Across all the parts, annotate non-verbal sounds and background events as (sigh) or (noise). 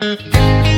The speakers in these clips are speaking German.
und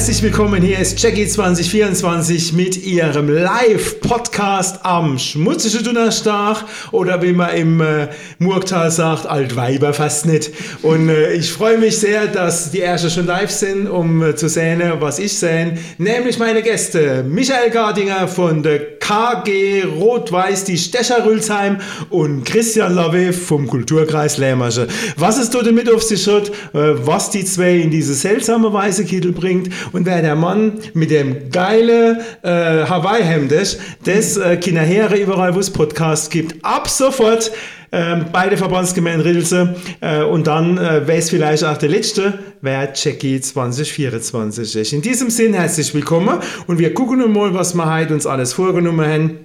herzlich willkommen. Hier ist Jackie 2024 mit ihrem Live-Podcast am Schmutzige Donnerstag oder wie man im äh, Murgtal sagt, Altweiber fast nicht. Und äh, ich freue mich sehr, dass die Ersten schon live sind, um äh, zu sehen, was ich sehe. Nämlich meine Gäste Michael Gardinger von der KG Rot-Weiß, die Stecher Rülsheim und Christian Lave vom Kulturkreis Lämmersche. Was es dort damit auf sich hat, äh, was die zwei in diese seltsame Weise Kittel bringt und wer der Mann mit dem geile äh, Hawaii-Hemd ist, das äh, Kinderheere überall, wo es Podcasts gibt, ab sofort ähm, beide Verbandsgemeinden Rilse äh, und dann äh, wäre es vielleicht auch der letzte, wer Jackie 2024 ist. In diesem Sinn herzlich willkommen und wir gucken mal, was wir heute uns alles vorgenommen haben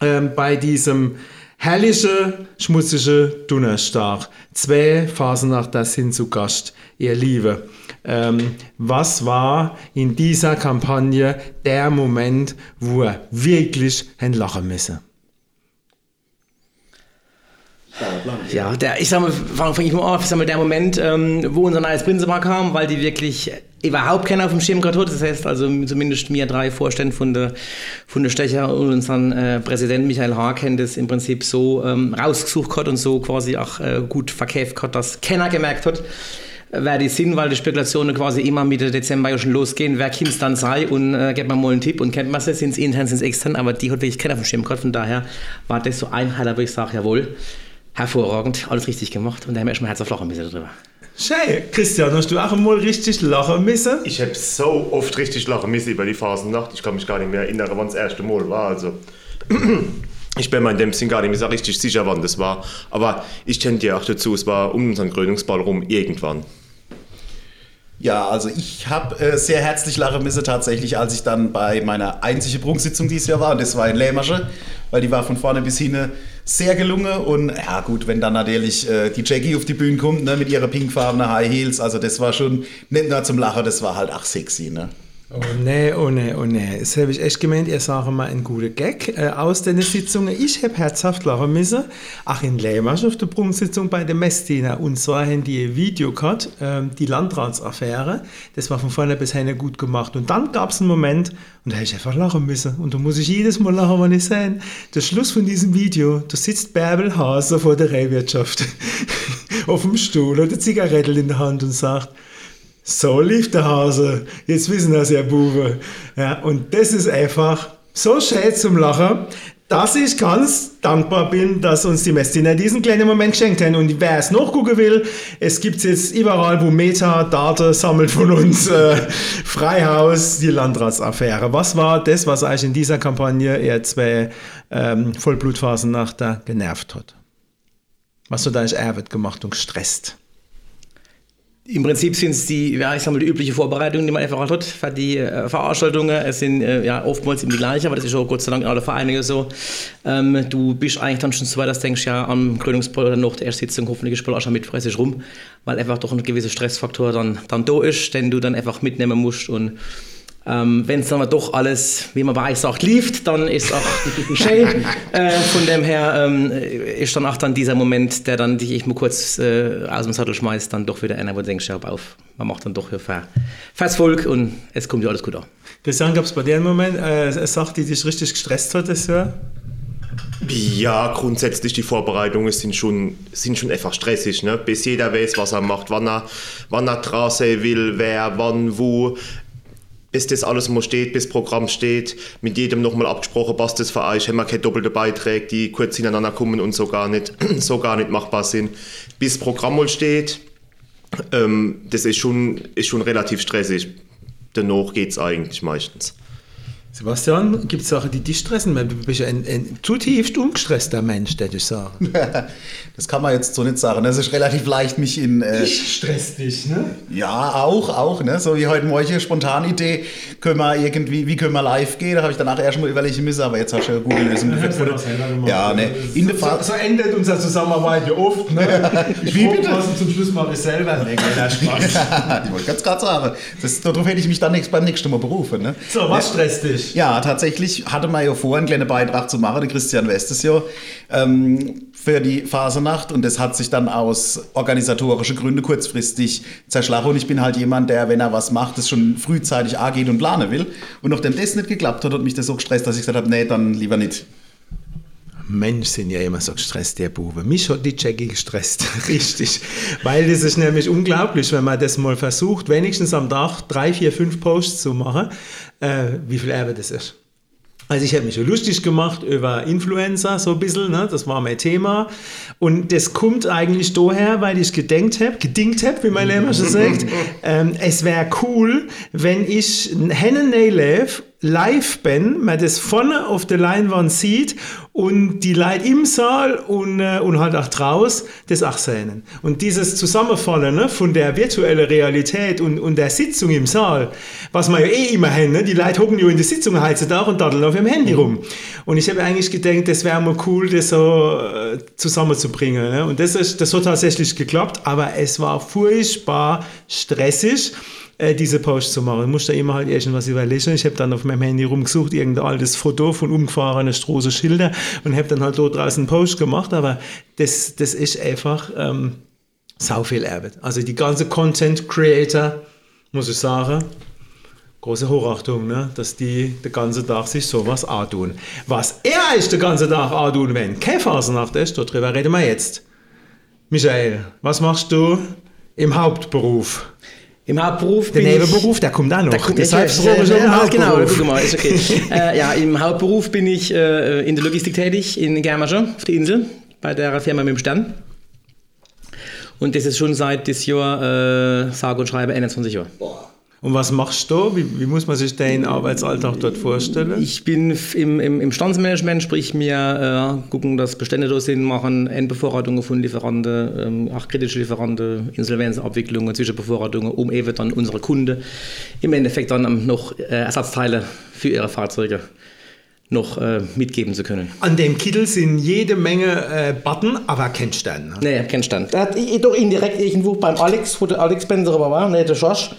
ähm, bei diesem herrliche, schmutzige Donnerstag. Zwei Phasen nach das hin zu Gast, ihr Liebe. Ähm, was war in dieser Kampagne der Moment, wo er wirklich ein lachen müssen? Ja, der, ich sag mal, fange fang ich mal an, ich sag mal, der Moment, ähm, wo unser neues Prinzipal kam, weil die wirklich überhaupt keiner auf dem Schirm gehabt hat. Das heißt also zumindest mir drei Vorstände von der, von der Stecher und unseren äh, Präsident Michael haben das im Prinzip so ähm, rausgesucht hat und so quasi auch äh, gut verkauft hat, dass keiner gemerkt hat, wer die sind, weil die Spekulationen quasi immer Mitte Dezember ja schon losgehen, wer Kind dann sei und äh, gibt man mal einen Tipp und kennt man es, sind es intern, sind es extern, aber die hat wirklich keiner auf dem Schirm gehabt, von daher war das so ein Highlight, wo ich sage, jawohl, hervorragend, alles richtig gemacht und da haben wir erstmal Herz auf Lachen müssen darüber. Schön. Christian, hast du auch einmal richtig lachen müssen? Ich habe so oft richtig lachen müssen über die Phasennacht. Ich kann mich gar nicht mehr erinnern, wann das erste Mal war. Also, (clears throat) ich bin mir in dem Sinn gar nicht mehr so richtig sicher, wann das war. Aber ich tendiere auch dazu, es war um unseren Krönungsball rum irgendwann. Ja, also ich habe äh, sehr herzlich lachen müssen tatsächlich, als ich dann bei meiner einzigen Prunksitzung dieses Jahr war. Und das war in Lämersche, weil die war von vorne bis hinten sehr gelungen. Und ja gut, wenn dann natürlich äh, die Jackie auf die Bühne kommt ne, mit ihrer pinkfarbenen High Heels, also das war schon nicht nur zum Lachen, das war halt auch sexy. Ne? Oh nee, oh nee, oh nee. Das habe ich echt gemeint, ihr sagt mal einen guten Gag äh, aus den Sitzungen. Ich habe herzhaft lachen müssen. Ach, in Lämmersch auf der Prunksitzung bei der Messdiener. Und zwar haben die ein Video gehabt, äh, die Landratsaffäre. Das war von vorne bis hinten gut gemacht. Und dann gab es einen Moment, und da habe ich einfach lachen müssen. Und da muss ich jedes Mal lachen, wenn ich sehe. Der Schluss von diesem Video, da sitzt Bärbel Hase vor der Rehwirtschaft (laughs) auf dem Stuhl, hat eine Zigarette in der Hand und sagt, so lief der Hase. Jetzt wissen das ja Bube. Ja, und das ist einfach so schön zum Lachen, dass ich ganz dankbar bin, dass uns die Messdiener diesen kleinen Moment geschenkt haben. Und wer es noch gucken will, es gibt jetzt überall, wo Metadaten sammelt von uns. Äh, Freihaus, die Landratsaffäre. Was war das, was euch in dieser Kampagne eher zwei ähm, Vollblutphasen nach der genervt hat? Was hat euch Erwit gemacht und gestresst? Im Prinzip sind es die, ja, ich sag mal, die übliche Vorbereitung, die man einfach hat für die äh, Veranstaltungen. Es sind äh, ja oftmals immer die gleichen, aber das ist auch Gott sei Dank in allen Vereinen so. Ähm, du bist eigentlich dann schon so weit, dass du denkst, ja, am Krönungsball oder noch der erste Sitzung hoffentlich spielt auch schon mit fressisch rum, weil einfach doch ein gewisser Stressfaktor dann, dann da ist, den du dann einfach mitnehmen musst und ähm, Wenn es dann doch alles, wie man bei euch sagt, lief, dann ist auch (laughs) schön. Äh, von dem her ähm, ist dann auch dann dieser Moment, der dann dich mal kurz äh, aus dem Sattel schmeißt, dann doch wieder einer, wo du denkst, ja, auf, man macht dann doch hier fast Volk und es kommt ja alles gut an. Christian, gab es bei dir einen Moment, äh, eine Sache, die dich richtig gestresst hat, das Jahr? Ja, grundsätzlich die Vorbereitungen sind schon, sind schon einfach stressig. Ne? Bis jeder weiß, was er macht, wann er, wann er draußen will, wer, wann, wo bis das alles mal steht, bis das Programm steht, mit jedem nochmal abgesprochen, passt das für euch, haben wir keine doppelten Beiträge, die kurz hintereinander kommen und so gar nicht, (clears throat) so gar nicht machbar sind. Bis das Programm mal steht, ähm, das ist schon, ist schon relativ stressig. Danach geht es eigentlich meistens. Sebastian, gibt es Sachen, die dich stressen? Du bist ja ein, ein zutiefst ungestresster Mensch, der ich sagen. (laughs) Das kann man jetzt so nicht sagen. Es ist relativ leicht, mich in. Äh, stresst dich, ne? ja, auch, auch, ne? So wie heute Morgen, Spontanidee, können wir irgendwie, wie können wir live gehen? Da habe ich danach erst mal überlegen müssen, aber jetzt hast du eine gute Lösung gefunden. Ja, ne? In so, Fall. so endet unsere Zusammenarbeit ja oft, ne? (laughs) Ich Wie bitte? zum Schluss mache ich selber. Nee, Spaß. (laughs) ich wollte ganz gerade sagen, das, darauf hätte ich mich dann nächst, beim nächsten Mal berufen. Ne? So, was stresst dich? Ja, tatsächlich hatte man ja vor, einen kleinen Beitrag zu machen, der Christian Westes ja, ähm, für die Phasenacht und das hat sich dann aus organisatorischen Gründen kurzfristig zerschlagen. Und ich bin halt jemand, der, wenn er was macht, das schon frühzeitig angeht und planen will. Und nachdem das nicht geklappt hat, hat mich das so gestresst, dass ich gesagt habe, nee, dann lieber nicht. Mensch, sind ja immer so gestresst, der Bube. Mich hat die Jackie gestresst, (laughs) richtig. Weil das ist nämlich unglaublich, wenn man das mal versucht, wenigstens am Tag drei, vier, fünf Posts zu machen, äh, wie viel Erbe das ist. Also ich habe mich lustig gemacht über Influencer, so ein bisschen, ne? das war mein Thema. Und das kommt eigentlich daher, weil ich gedenkt habe, gedingt habe, wie mein Lehrer schon sagt, (laughs) ähm, es wäre cool, wenn ich Hennen live live bin, man das vorne auf der Leinwand sieht und die Leute im Saal und, äh, und halt auch draus das auch sehen. Und dieses Zusammenfallen ne, von der virtuellen Realität und, und der Sitzung im Saal, was man ja eh immer haben, ne? die Leute hocken ja in der Sitzung heutzutage und daddeln auf ihrem Handy rum. Und ich habe eigentlich gedacht, das wäre mal cool, das so äh, zusammenzubringen. Ne? Und das, ist, das hat tatsächlich geklappt, aber es war furchtbar stressig äh, diese Post zu machen. Ich musste immer halt irgendwas überlegen. Ich habe dann auf meinem Handy rumgesucht, irgendein altes Foto von umgefahrenen Straßenschilder und habe dann halt dort draußen einen Post gemacht. Aber das, das ist einfach ähm, sau viel Arbeit. Also die ganze Content Creator, muss ich sagen, große Hochachtung, ne? dass die den ganzen Tag sich sowas antun. Was er ist den ganzen Tag antun, wenn keine Phasennacht ist, darüber reden wir jetzt. Michael, was machst du im Hauptberuf? Im Hauptberuf Der bin ich- Nebenberuf, der kommt auch noch. Da kommt ist ja, genau, Hauptberuf. guck mal, ist okay. (laughs) äh, ja, im Hauptberuf bin ich äh, in der Logistik tätig, in Germerscher, auf der Insel, bei der Firma mit dem Stern. Und das ist schon seit das Jahr, äh, sage und schreibe, 21 Jahre. Und was machst du? Wie, wie muss man sich deinen Arbeitsalltag dort vorstellen? Ich bin im, im, im Standsmanagement, sprich mir äh, gucken, dass Bestände da sind, machen Endbevorratungen von Lieferanten, ähm, auch kritische Lieferanten, Insolvenzabwicklungen, Zwischenbevorratungen, um eben dann unsere Kunden im Endeffekt dann noch äh, Ersatzteile für ihre Fahrzeuge noch äh, mitgeben zu können. An dem Kittel sind jede Menge äh, Button, aber kein Stern. Ne? Nee, kein Stand. Da hat ich, doch indirekt irgendwo beim Alex, wo der Alex Benzer aber war, nee, der Josh,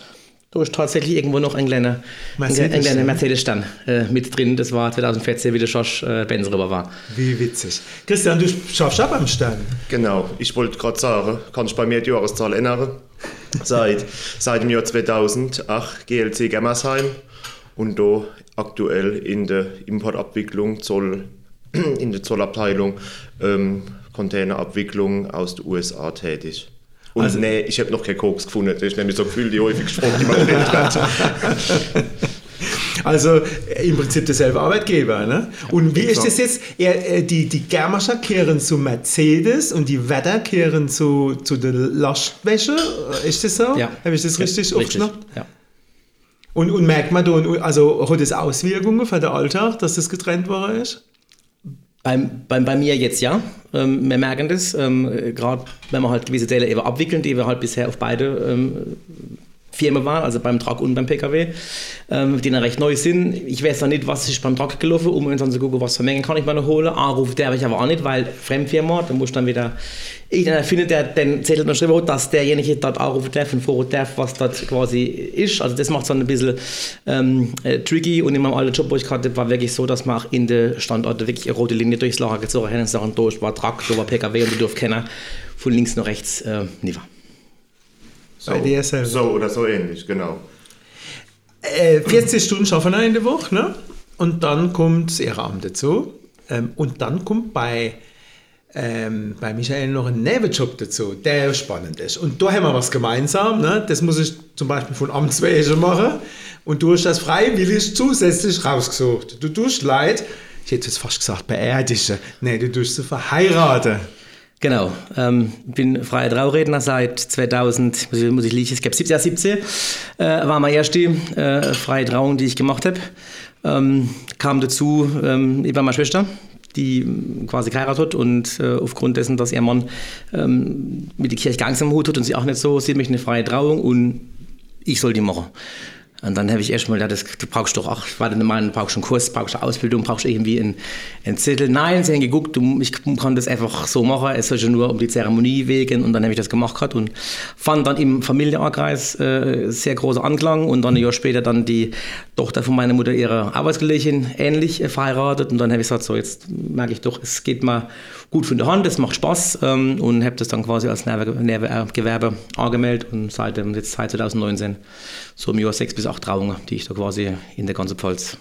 da ist tatsächlich irgendwo noch ein kleiner ein, Mercedes-Stern. ein kleiner Mercedes-Stand äh, mit drin. Das war 2014, wie der Josh äh, Benzer aber war. Wie witzig. Christian, du schaffst ab am Stern. Genau, ich wollte gerade sagen, kann ich bei mir die Jahreszahl ändern. Seit, seit dem Jahr 2008 GLC Gemmersheim und da aktuell in der Importabwicklung, Zoll, (clears throat) in der Zollabteilung, ähm, Containerabwicklung aus den USA tätig. Und Also- nee, ich habe noch keinen Koks gefunden. Das ist nämlich so gefühlt die häufig gesprochen, die man hat. (laughs) Also äh, im Prinzip derselbe Arbeitgeber. Ne? Und wie ist das jetzt? Er, äh, die, die Germerscher kehren zu Mercedes und die Wetter kehren zu, zu der Lastwäsche. Äh, Ist das so? Ja. Habe ich das richtig Ja, aufgenommen? Ja. Und, und merkt man da, also hat das Auswirkungen für den Alltag, dass das getrennt worden ist? Beim, beim, bei mir jetzt ja. Ähm, wir merken das, ähm, gerade wenn wir halt gewisse Teile eben abwickeln, die wir halt bisher auf beide ähm, Firmen waren, also beim Truck und beim PKW, ähm, die dann recht neu sind. Ich weiß noch nicht, was ist beim Truck gelaufen, um uns dann zu gucken, was für Mengen kann ich mir noch holen. Anruf darf ich aber auch nicht, weil Fremdfirma, da muss dann wieder irgendeiner finden, der den Zettel noch schreiben hat, dass derjenige dort anrufen darf und fragen darf, was dort quasi ist. Also das macht es dann ein bisschen ähm, äh, tricky und in meinem alten Job, wo ich gerade war wirklich so, dass man auch in den Standorten wirklich eine rote Linie durchs Lager gezogen hat und sagen, da war Truck, da war PKW und du durfst keiner von links nach rechts äh, nicht wahr. So, Bei dir selber. so oder so ähnlich, genau. Äh, 40 Stunden schaffen wir in der Woche, ne? Und dann kommt das Ehrenamt dazu. Ähm, und dann kommt bei, ähm, bei Michael noch ein Nebenjob dazu, der spannend ist. Und da haben wir was gemeinsam. Ne? Das muss ich zum Beispiel von Amtswege machen. Und du hast das freiwillig zusätzlich rausgesucht. Du tust Leid, ich hätte jetzt fast gesagt beerdigen. Nee, du tust sie verheiraten. Genau, ähm, bin freier Trauredner seit 2000, muss ich, muss ich liegen, ich glaube 17, 17 äh, war meine erste äh, freie Trauung, die ich gemacht habe. Ähm, kam dazu ähm, über meine Schwester, die quasi geheiratet hat und äh, aufgrund dessen, dass ihr Mann ähm, mit der Kirche ganz im Hut hat und sie auch nicht so, sie möchte eine freie Trauung und ich soll die machen. Und dann habe ich erstmal gedacht, das, du brauchst doch auch, ich war dann der Meinung, du brauchst einen Kurs, brauchst eine Ausbildung, brauchst irgendwie einen, einen Zettel. Nein, sie haben geguckt, du, ich kann das einfach so machen, es soll schon nur um die Zeremonie wegen und dann habe ich das gemacht gehabt und fand dann im Familienkreis äh, sehr großer Anklang und dann ein Jahr später dann die Tochter von meiner Mutter, ihre Arbeitskollegin, ähnlich äh, verheiratet und dann habe ich gesagt, so jetzt merke ich doch, es geht mal gut von der Hand, es macht Spaß ähm, und habe das dann quasi als Gewerbe angemeldet und seit, jetzt seit 2019 so im Jahr sechs bis acht Trauungen, die ich da quasi in der ganzen Pfalz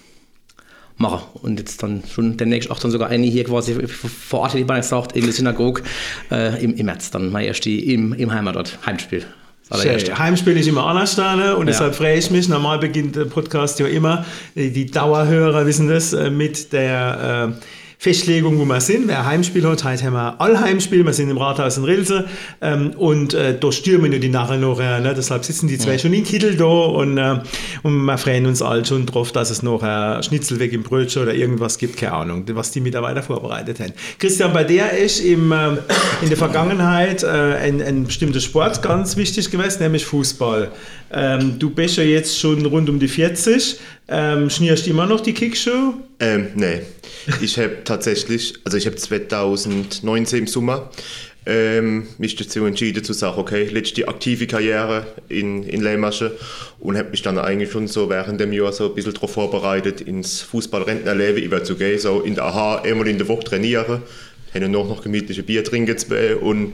mache. Und jetzt dann schon demnächst auch dann sogar eine hier quasi vor Ort, wie man jetzt sagt, in der Synagoge äh, im, im März, dann mal erst die im, im Heimatort, Heimspiel. Heimspiel ist immer anders und ja. deshalb freue ich mich. Normal beginnt der Podcast ja immer, die Dauerhörer wissen das, äh, mit der äh, Festlegung, wo wir sind. Wer Heimspiel hat, heute haben wir Allheimspiel. Wir sind im Rathaus in Rilse ähm, und äh, da stürmen ja die nachher noch. Äh, ne? Deshalb sitzen die zwei ja. schon in Kittel da und, äh, und wir freuen uns alle schon drauf, dass es noch äh, Schnitzel weg im Brötchen oder irgendwas gibt. Keine Ahnung, was die Mitarbeiter vorbereitet haben. Christian, bei der ist im, äh, in der Vergangenheit äh, ein, ein bestimmter Sport ganz wichtig gewesen, nämlich Fußball. Ähm, du bist ja jetzt schon rund um die 40. Ähm, schnierst du immer noch die Kickshow? Ähm, nee. Ich habe tatsächlich, also ich habe 2019 im Sommer ähm, mich dazu entschieden zu sagen, okay, letzte aktive Karriere in, in Leimasche und habe mich dann eigentlich schon so während dem Jahr so ein bisschen darauf vorbereitet, ins Fußballrentnerleben überzugehen, so in der AHA einmal in der Woche trainieren, habe noch, noch gemütliche Bier trinken und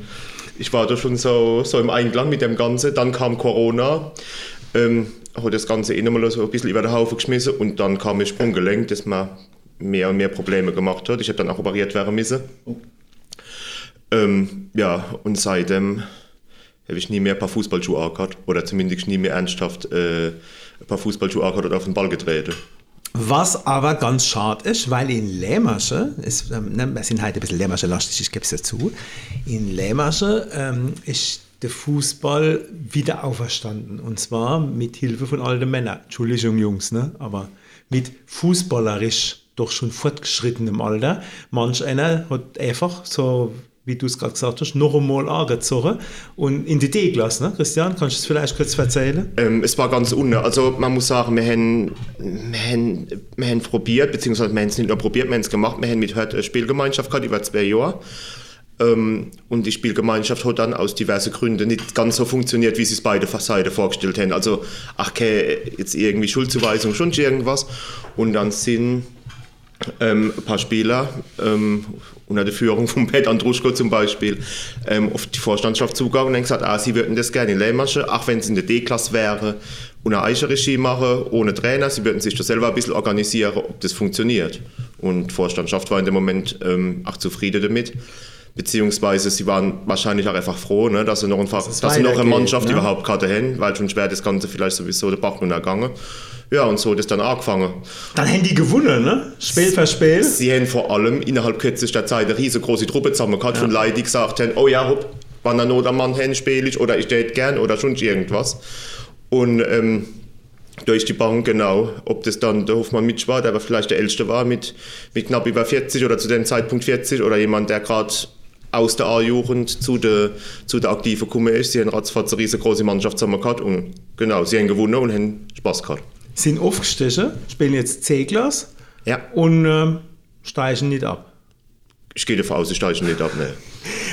ich war da schon so, so im Einklang mit dem Ganzen. Dann kam Corona, ähm, habe das Ganze eh nochmal so ein bisschen über den Haufen geschmissen und dann kam ein Sprunggelenk, das mir mehr und mehr Probleme gemacht hat. Ich habe dann auch operiert werden müssen. Ähm, ja, und seitdem habe ich nie mehr ein paar Fußballschuhe angehabt oder zumindest nie mehr ernsthaft äh, ein paar Fußballschuhe angehabt oder auf den Ball getreten. Was aber ganz schade ist, weil in Lämmersche, ist, ähm, ne, wir sind heute ein bisschen Lämmersche-lastig, ich gebe es dazu, in Lämmersche ähm, ist der Fußball wieder auferstanden. Und zwar mit Hilfe von alten Männern. Entschuldigung, Jungs, ne? aber mit fußballerisch doch schon fortgeschrittenem Alter. Manch einer hat einfach so wie du es gerade gesagt hast, noch einmal angezogen und in die D gelassen. Ne? Christian, kannst du es vielleicht kurz erzählen? Ähm, es war ganz unten. Also man muss sagen, wir haben, wir haben, wir haben probiert, beziehungsweise wir haben es nicht nur probiert, wir haben es gemacht. Wir haben mit eine Spielgemeinschaft gehabt über zwei Jahre. Ähm, und die Spielgemeinschaft hat dann aus diversen Gründen nicht ganz so funktioniert, wie sie es beide Seiten vorgestellt haben. Also, ach, okay, jetzt irgendwie Schuldzuweisung, schon irgendwas. Und dann sind ähm, ein paar Spieler ähm, unter der Führung von Pet Andruschko zum Beispiel ähm, auf die Vorstandschaft zugegangen und gesagt, ah, sie würden das gerne in Lehmasche, auch wenn es in der D-Klasse wäre, ohne Eiche-Regie machen, ohne Trainer. Sie würden sich das selber ein bisschen organisieren, ob das funktioniert. Und die Vorstandschaft war in dem Moment ähm, auch zufrieden damit. Beziehungsweise sie waren wahrscheinlich auch einfach froh, ne, dass sie noch, ein, dass dass sie noch eine Mannschaft ne? überhaupt hatte, weil schon schwer das Ganze vielleicht sowieso der Bach nun ergangen. Ja, und so hat es dann angefangen. Dann haben die gewonnen, ne? Spiel für Spiel. Sie haben vor allem innerhalb kürzester Zeit eine riesengroße Truppe zusammen gehabt ja. von Leuten, die gesagt haben, oh ja, hopp, wann ein oder Mann hin spiele ich oder ich tät gern oder schon irgendwas. Und ähm, durch die Bank, genau, ob das dann der Hofmann Mitsch war, der aber vielleicht der Älteste war mit, mit knapp über 40 oder zu dem Zeitpunkt 40 oder jemand, der gerade aus der A-Jugend zu der, zu der aktiven gekommen ist. Sie haben ratzfatz eine riesengroße Mannschaft zusammen gehabt und genau, sie haben gewonnen und haben Spaß gehabt sind aufgestiegen, spielen jetzt C-Glas ja. und äh, steigen nicht ab. Ich gehe davon aus, sie steigen nicht ab, ne.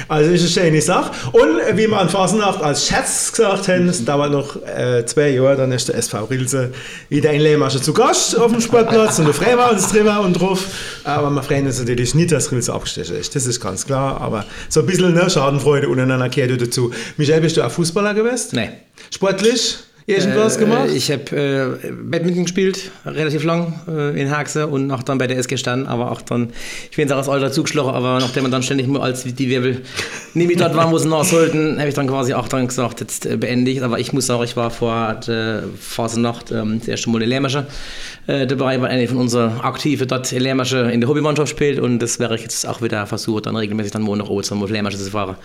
Also ist eine schöne Sache. Und wie wir an Fasnacht als Scherz gesagt haben, es dauert noch äh, zwei Jahre, dann ist der SV Rilse wieder in Lehmasche zu Gast auf dem Sportplatz und da freuen wir uns drüber und drauf. Aber wir freuen uns natürlich nicht, dass Rilse abgestiegen ist. Das ist ganz klar. Aber so ein bisschen ne, Schadenfreude untereinander gehört dazu. Michael, bist du auch Fußballer gewesen? Nein. Sportlich? Irgendwas äh, gemacht? Ich habe äh, Badminton gespielt, relativ lang äh, in Haxe und auch dann bei der SG Stern, aber auch dann, ich bin auch als Alter zugeschlagen, aber nachdem man dann ständig nur als die Wirbel nicht dort waren, wo sie noch sollten, habe ich dann quasi auch dann gesagt, jetzt äh, beende ich. Aber ich muss sagen, ich war vor der Phasenacht ähm, das erste Mal in Lermasche äh, dabei, weil eine von unseren Aktiven dort in Lermasche in der Hobbymannschaft spielt und das wäre ich jetzt auch wieder versucht, dann regelmäßig dann morgen nach Ozen auf Lermasche zu fahren.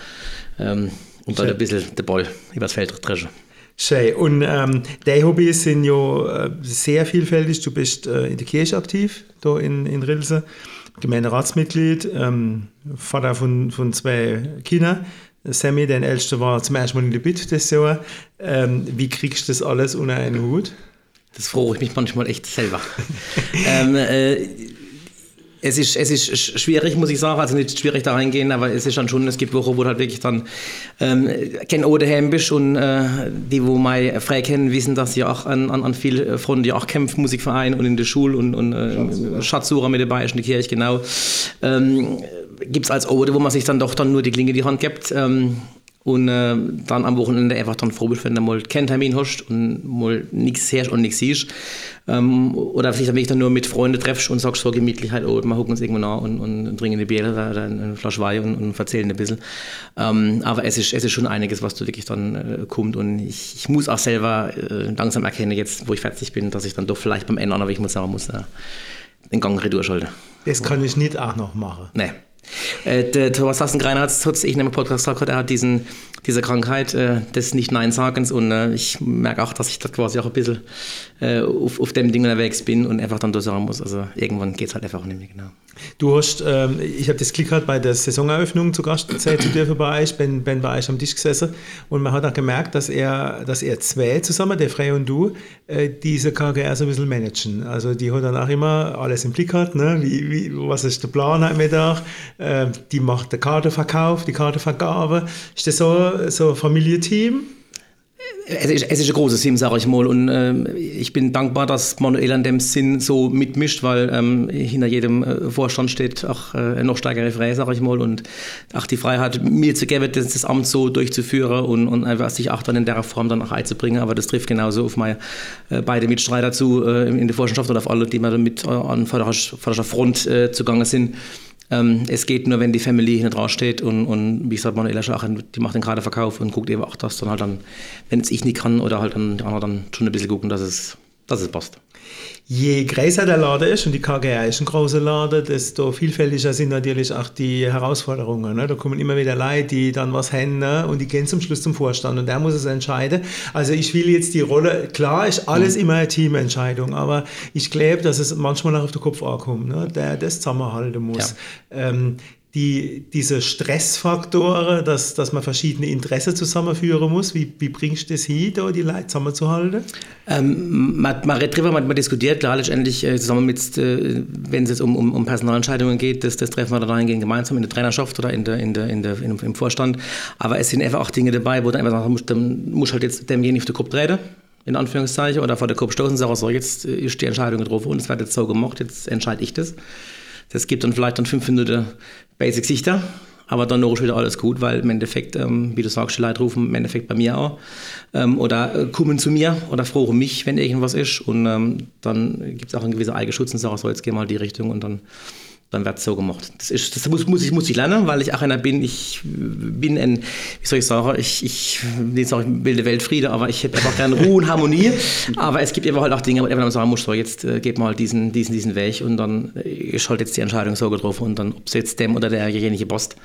Ähm, und dort ein bisschen den Ball übers Feld dreschen. Schön. Und ähm, deine Hobbys sind ja äh, sehr vielfältig. Du bist äh, in der Kirche aktiv, da in, in Rilse, Gemeinderatsmitglied, ähm, Vater von, von zwei Kindern. Sammy, dein Ältester, war zum ersten Mal in der BIT das Jahr. Ähm, wie kriegst du das alles unter einen Hut? Das freue ich mich manchmal echt selber. (laughs) ähm, äh, es ist, es ist schwierig, muss ich sagen, also nicht schwierig da reingehen, aber es ist dann schon, es gibt Wochen, wo halt wirklich dann ähm, kein daheim bist und äh, die, wo meine Frau kennen, wissen, dass ich auch an, an, an vielen Fronten ja auch kämpfe, Musikverein und in der Schule und, und äh, Schatzsucher mit dabei ist in der Kirche, genau. Ähm, gibt es als Ode, wo man sich dann doch dann nur die Klinge in die Hand gibt. Ähm, und äh, dann am Wochenende einfach dann froh bist, wenn du mal keinen Termin hast und mal nichts hörst und nichts siehst. Ähm, oder vielleicht wenn ich dann nur mit Freunden treffst und sagst so gemütlich halt, oh, wir gucken uns irgendwo nach und, und trinken eine Bier oder, oder eine Flasche Wein und, und erzählen ein bisschen. Ähm, aber es ist, es ist schon einiges, was du wirklich dann äh, kommt und ich, ich muss auch selber äh, langsam erkennen, jetzt wo ich fertig bin, dass ich dann doch vielleicht beim Ende, aber ich muss sagen muss, äh, den Gang retour schalte. Das kann ich nicht auch noch machen. Nee. Äh, der Thomas Hassengreiner hat es ich einem Podcast gesagt, er hat diesen, diese Krankheit äh, des Nicht-Nein-Sagens und äh, ich merke auch, dass ich da quasi auch ein bisschen äh, auf, auf dem Ding unterwegs bin und einfach dann durchsagen muss. Also irgendwann geht es halt einfach nicht mehr genau. Du hast, ähm, ich habe das Glück gehabt, bei der Saisoneröffnung zu Gast zu dürfen bei euch, bin, bin bei euch am Tisch gesessen und man hat auch gemerkt, dass er, dass er zwei zusammen, der Frey und du, äh, diese KGR so ein bisschen managen. Also die hat dann auch immer alles im Blick hat, ne? wie, wie, was ist der Plan am Mittag, äh, die macht den Kartenverkauf, die Kartenvergabe. Ist das so, so ein Familienteam? Es ist, es ist ein großes Team, sage ich mal. Und äh, ich bin dankbar, dass Manuel an dem Sinn so mitmischt, weil ähm, hinter jedem äh, Vorstand steht auch äh, noch stärkere Freiheit, sage ich mal. Und auch die Freiheit, mir zu geben, das, das Amt so durchzuführen und, und einfach sich auch dann in der Form dann auch einzubringen. Aber das trifft genauso auf meine äh, beide Mitstreiter zu äh, in der Vorstandschaft oder auf alle, die mir mit an vorderer Front zugange sind. Ähm, es geht nur, wenn die Family hinten drauf steht und, und wie gesagt, Manuela Schachen, die macht den gerade Verkauf und guckt eben auch, dass dann halt dann, wenn es ich nicht kann oder halt dann die anderen dann schon ein bisschen gucken, dass es, dass es passt je größer der Laden ist, und die KGR ist ein großer Laden, desto vielfältiger sind natürlich auch die Herausforderungen. Ne? Da kommen immer wieder Leute, die dann was haben ne? und die gehen zum Schluss zum Vorstand und der muss es entscheiden. Also ich will jetzt die Rolle, klar ist alles mhm. immer eine Teamentscheidung, aber ich glaube, dass es manchmal auch auf den Kopf ankommt, ne? der das zusammenhalten muss. Ja. Ähm, die, diese Stressfaktoren, dass, dass man verschiedene Interessen zusammenführen muss. Wie, wie bringst du das hin, da die Leute zusammenzuhalten? Ähm, man, redet drüber, man, man diskutiert, klar, letztendlich äh, zusammen mit, äh, wenn es jetzt um, um, um Personalentscheidungen geht, das, das treffen wir dann eingehen, gemeinsam in der Trainerschaft oder in der, in der, in der, in, im Vorstand. Aber es sind einfach auch Dinge dabei, wo du einfach musst, dann musst halt jetzt demjenigen auf den Kopf treten in Anführungszeichen, oder vor der Kopf stoßen und sagen, so, jetzt ist die Entscheidung getroffen und es wird jetzt so gemacht, jetzt entscheide ich das. Das gibt dann vielleicht dann fünf Minuten Basic Sichter, aber dann noch wieder alles gut, weil im Endeffekt, ähm, wie du sagst, die Leute rufen im Endeffekt bei mir auch ähm, oder äh, kommen zu mir oder fragen mich, wenn irgendwas ist und ähm, dann gibt es auch einen gewissen Eigenschutz und sagen, so jetzt geh mal in die Richtung und dann dann wird es so gemacht. Das, ist, das muss, muss, ich, muss ich lernen, weil ich auch einer bin, ich bin ein, wie soll ich sagen, ich, ich will sagen, wilde Weltfriede, aber ich hätte einfach gerne Ruhe und Harmonie. Aber es gibt eben halt auch Dinge, wo man sagen muss, so, jetzt äh, geht mal diesen, diesen, diesen Weg und dann ist halt jetzt die Entscheidung so getroffen und dann, ob es jetzt dem oder derjenige passt.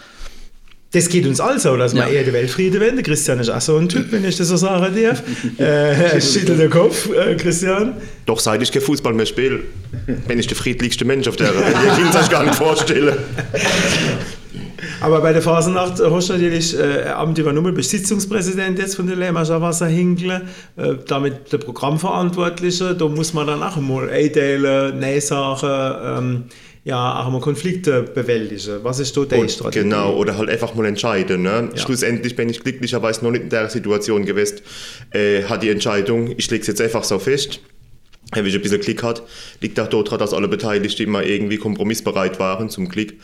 Das geht uns also, dass wir eher der Weltfriede wenden. Christian ist auch so ein Typ, wenn ich das so sagen darf. (laughs) äh, schüttelt den Kopf, äh, Christian. Doch seit ich kein Fußball mehr spiele, bin ich der friedlichste Mensch auf der Welt. Ich kann es euch gar nicht vorstellen. (laughs) Aber bei der Phasenacht hast du natürlich äh, Amt übernommen, Besitzungspräsident jetzt von der Lehmerscher Wasserhinkle, äh, damit der Programmverantwortliche. Da muss man dann auch mal einteilen, Nein sagen, ähm, ja, auch mal Konflikte bewältigen. Was ist da deine Strategie? Genau, oder halt einfach mal entscheiden. Ne? Ja. Schlussendlich bin ich glücklicherweise noch nicht in der Situation gewesen, äh, hat die Entscheidung, ich lege es jetzt einfach so fest, habe ich ein bisschen Klick hat, liegt auch daran, dass alle Beteiligten immer irgendwie kompromissbereit waren, zum Klick.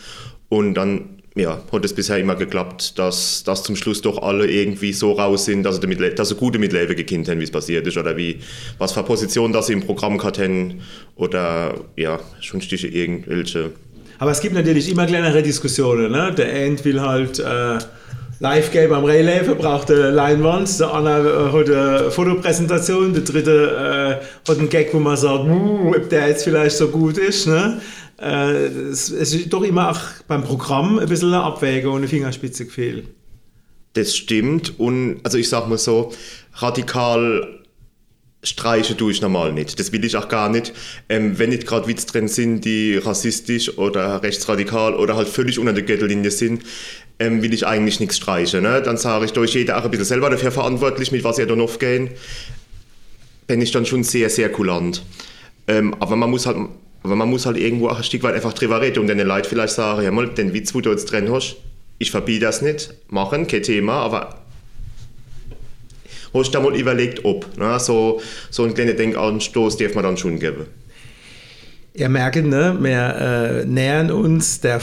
Und dann ja, hat es bisher immer geklappt, dass, dass zum Schluss doch alle irgendwie so raus sind, dass sie, damit, dass sie gute Mitleben gekannt haben, wie es passiert ist, oder wie, was für Position dass sie im Programm hatten, oder ja, schon irgendwelche. Aber es gibt natürlich immer kleinere Diskussionen. Ne? Der End will halt äh, Live-Game am Raylave, braucht eine Leinwand, der andere äh, hat eine Fotopräsentation, der dritte äh, hat einen Gag, wo man sagt, ob der jetzt vielleicht so gut ist. Ne? Äh, es, es, ist doch immer auch beim Programm ein bisschen eine Abwägung und eine Fingerspitze gefehlt. Das stimmt. Und also ich sag mal so, radikal streichen tue ich normal nicht. Das will ich auch gar nicht. Ähm, wenn nicht gerade Witz drin sind, die rassistisch oder rechtsradikal oder halt völlig unter der Gürtellinie sind, ähm, will ich eigentlich nichts streichen. Ne? Dann sage ich, da ist jeder auch ein bisschen selber dafür verantwortlich, mit was ihr dann aufgehen. Bin ich dann schon sehr, sehr kulant. Ähm, aber man muss halt aber man muss halt irgendwo auch ein Stück weit einfach drüber reden und den Leuten vielleicht sagen, ja mal, den Witz, wo du jetzt drin hast, ich verbiete das nicht, machen, kein Thema, aber hast du da mal überlegt, ob. Ne? So, so einen kleinen Denkanstoß darf man dann schon geben. Ihr merkt, ne, wir äh, nähern uns der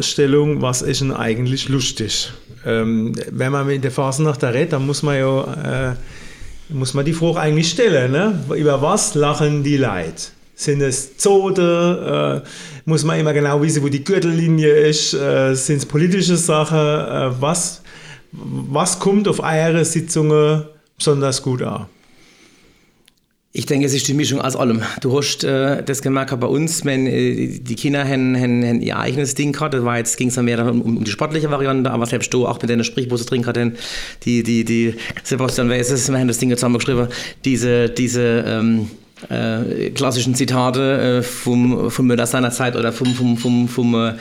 Stellung, was ist denn eigentlich lustig? Ähm, wenn man mit der Phase nach der redet, dann muss man ja äh, muss man die Frage eigentlich stellen, ne? über was lachen die Leute? Sind es Zote? Äh, muss man immer genau wissen, wo die Gürtellinie ist? Äh, Sind es politische Sachen? Äh, was, was kommt auf eure Sitzungen besonders gut an? Ich denke, es ist die Mischung aus allem. Du hast äh, das gemerkt bei uns, wenn äh, die Kinder haben, haben, haben ihr eigenes Ding gehabt, das war jetzt ging es dann mehr um, um, die sportliche Variante, aber selbst du auch mit deiner Sprichbusse drin hatten, die, die, die Sebastian Weises, wir haben das Ding zusammengeschrieben, diese, diese ähm, äh, klassischen Zitate äh, vom, vom Müller seiner Zeit oder vom, vom, vom, vom, äh,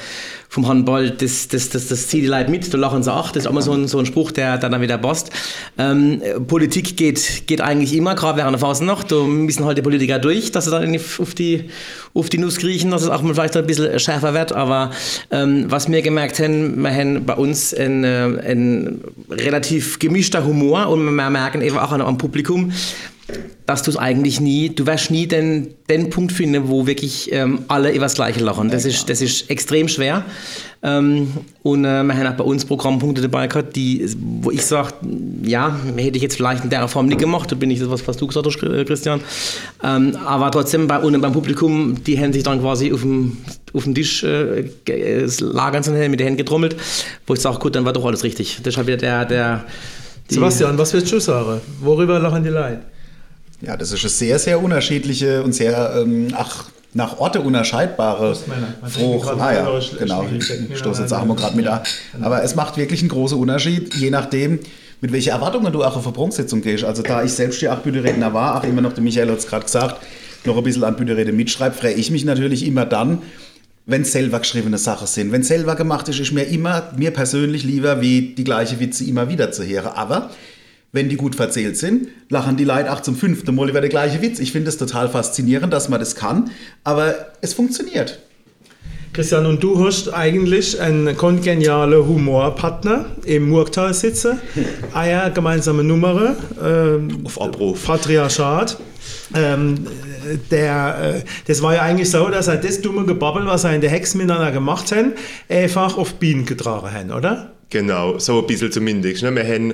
vom Handball, das, das, das, das zieht die Leute mit, da lachen sie auch. Das ist immer so ein, so ein Spruch, der, der dann wieder passt. Ähm, Politik geht, geht eigentlich immer, gerade während der noch. Da müssen halt die Politiker durch, dass sie dann auf die, auf die Nuss kriechen, dass es auch mal vielleicht ein bisschen schärfer wird. Aber ähm, was wir gemerkt haben, wir haben bei uns ein, äh, ein relativ gemischter Humor und wir merken eben auch am Publikum, dass du es eigentlich nie, du wirst nie den, den Punkt finden, wo wirklich ähm, alle über das Gleiche lachen. Das, ja, ist, das ist extrem schwer. Ähm, und äh, wir haben auch bei uns Programmpunkte dabei gehabt, die, wo ich sage, ja, hätte ich jetzt vielleicht in der Form nicht gemacht, da bin ich das, was, was du gesagt hast, äh, Christian. Ähm, aber trotzdem bei unten beim Publikum, die haben sich dann quasi auf dem, auf dem Tisch äh, lagern mit den Händen getrommelt, wo ich sage, gut, dann war doch alles richtig. Das ist halt wieder der, der Sebastian, was willst du sagen? Worüber lachen die Leute? Ja, das ist eine sehr, sehr unterschiedliche und sehr, ähm, ach, nach Orte unerscheidbare Frucht. Ah ja, genau, ich stoße jetzt auch mal gerade mit an. Aber es macht wirklich einen großen Unterschied, je nachdem, mit welchen Erwartungen du auch auf eine Prunksitzung gehst. Also da ich selbst ja auch Bühneredner war, auch immer noch, der Michael hat es gerade gesagt, noch ein bisschen an Bühnerede mitschreibe, freue ich mich natürlich immer dann, wenn selber geschriebene Sachen sind. Wenn selber gemacht ist, ist mir immer, mir persönlich lieber, wie die gleiche Witze immer wieder zu hören. Aber wenn die gut verzählt sind, lachen die Leute auch zum fünften Mal über den gleichen Witz. Ich finde es total faszinierend, dass man das kann, aber es funktioniert. Christian, und du hast eigentlich einen kongenialen Humorpartner im Murgtal sitzen. (laughs) Eine gemeinsame Nummer. Ähm, Auf Abruf. Patriarchat. Ähm, der, äh, das war ja eigentlich so, dass er das dumme Gebabbel, was er in der Hex miteinander gemacht hat, einfach auf Bienen getragen hat, oder? Genau, so ein bisschen zumindest. Ne? Wir haben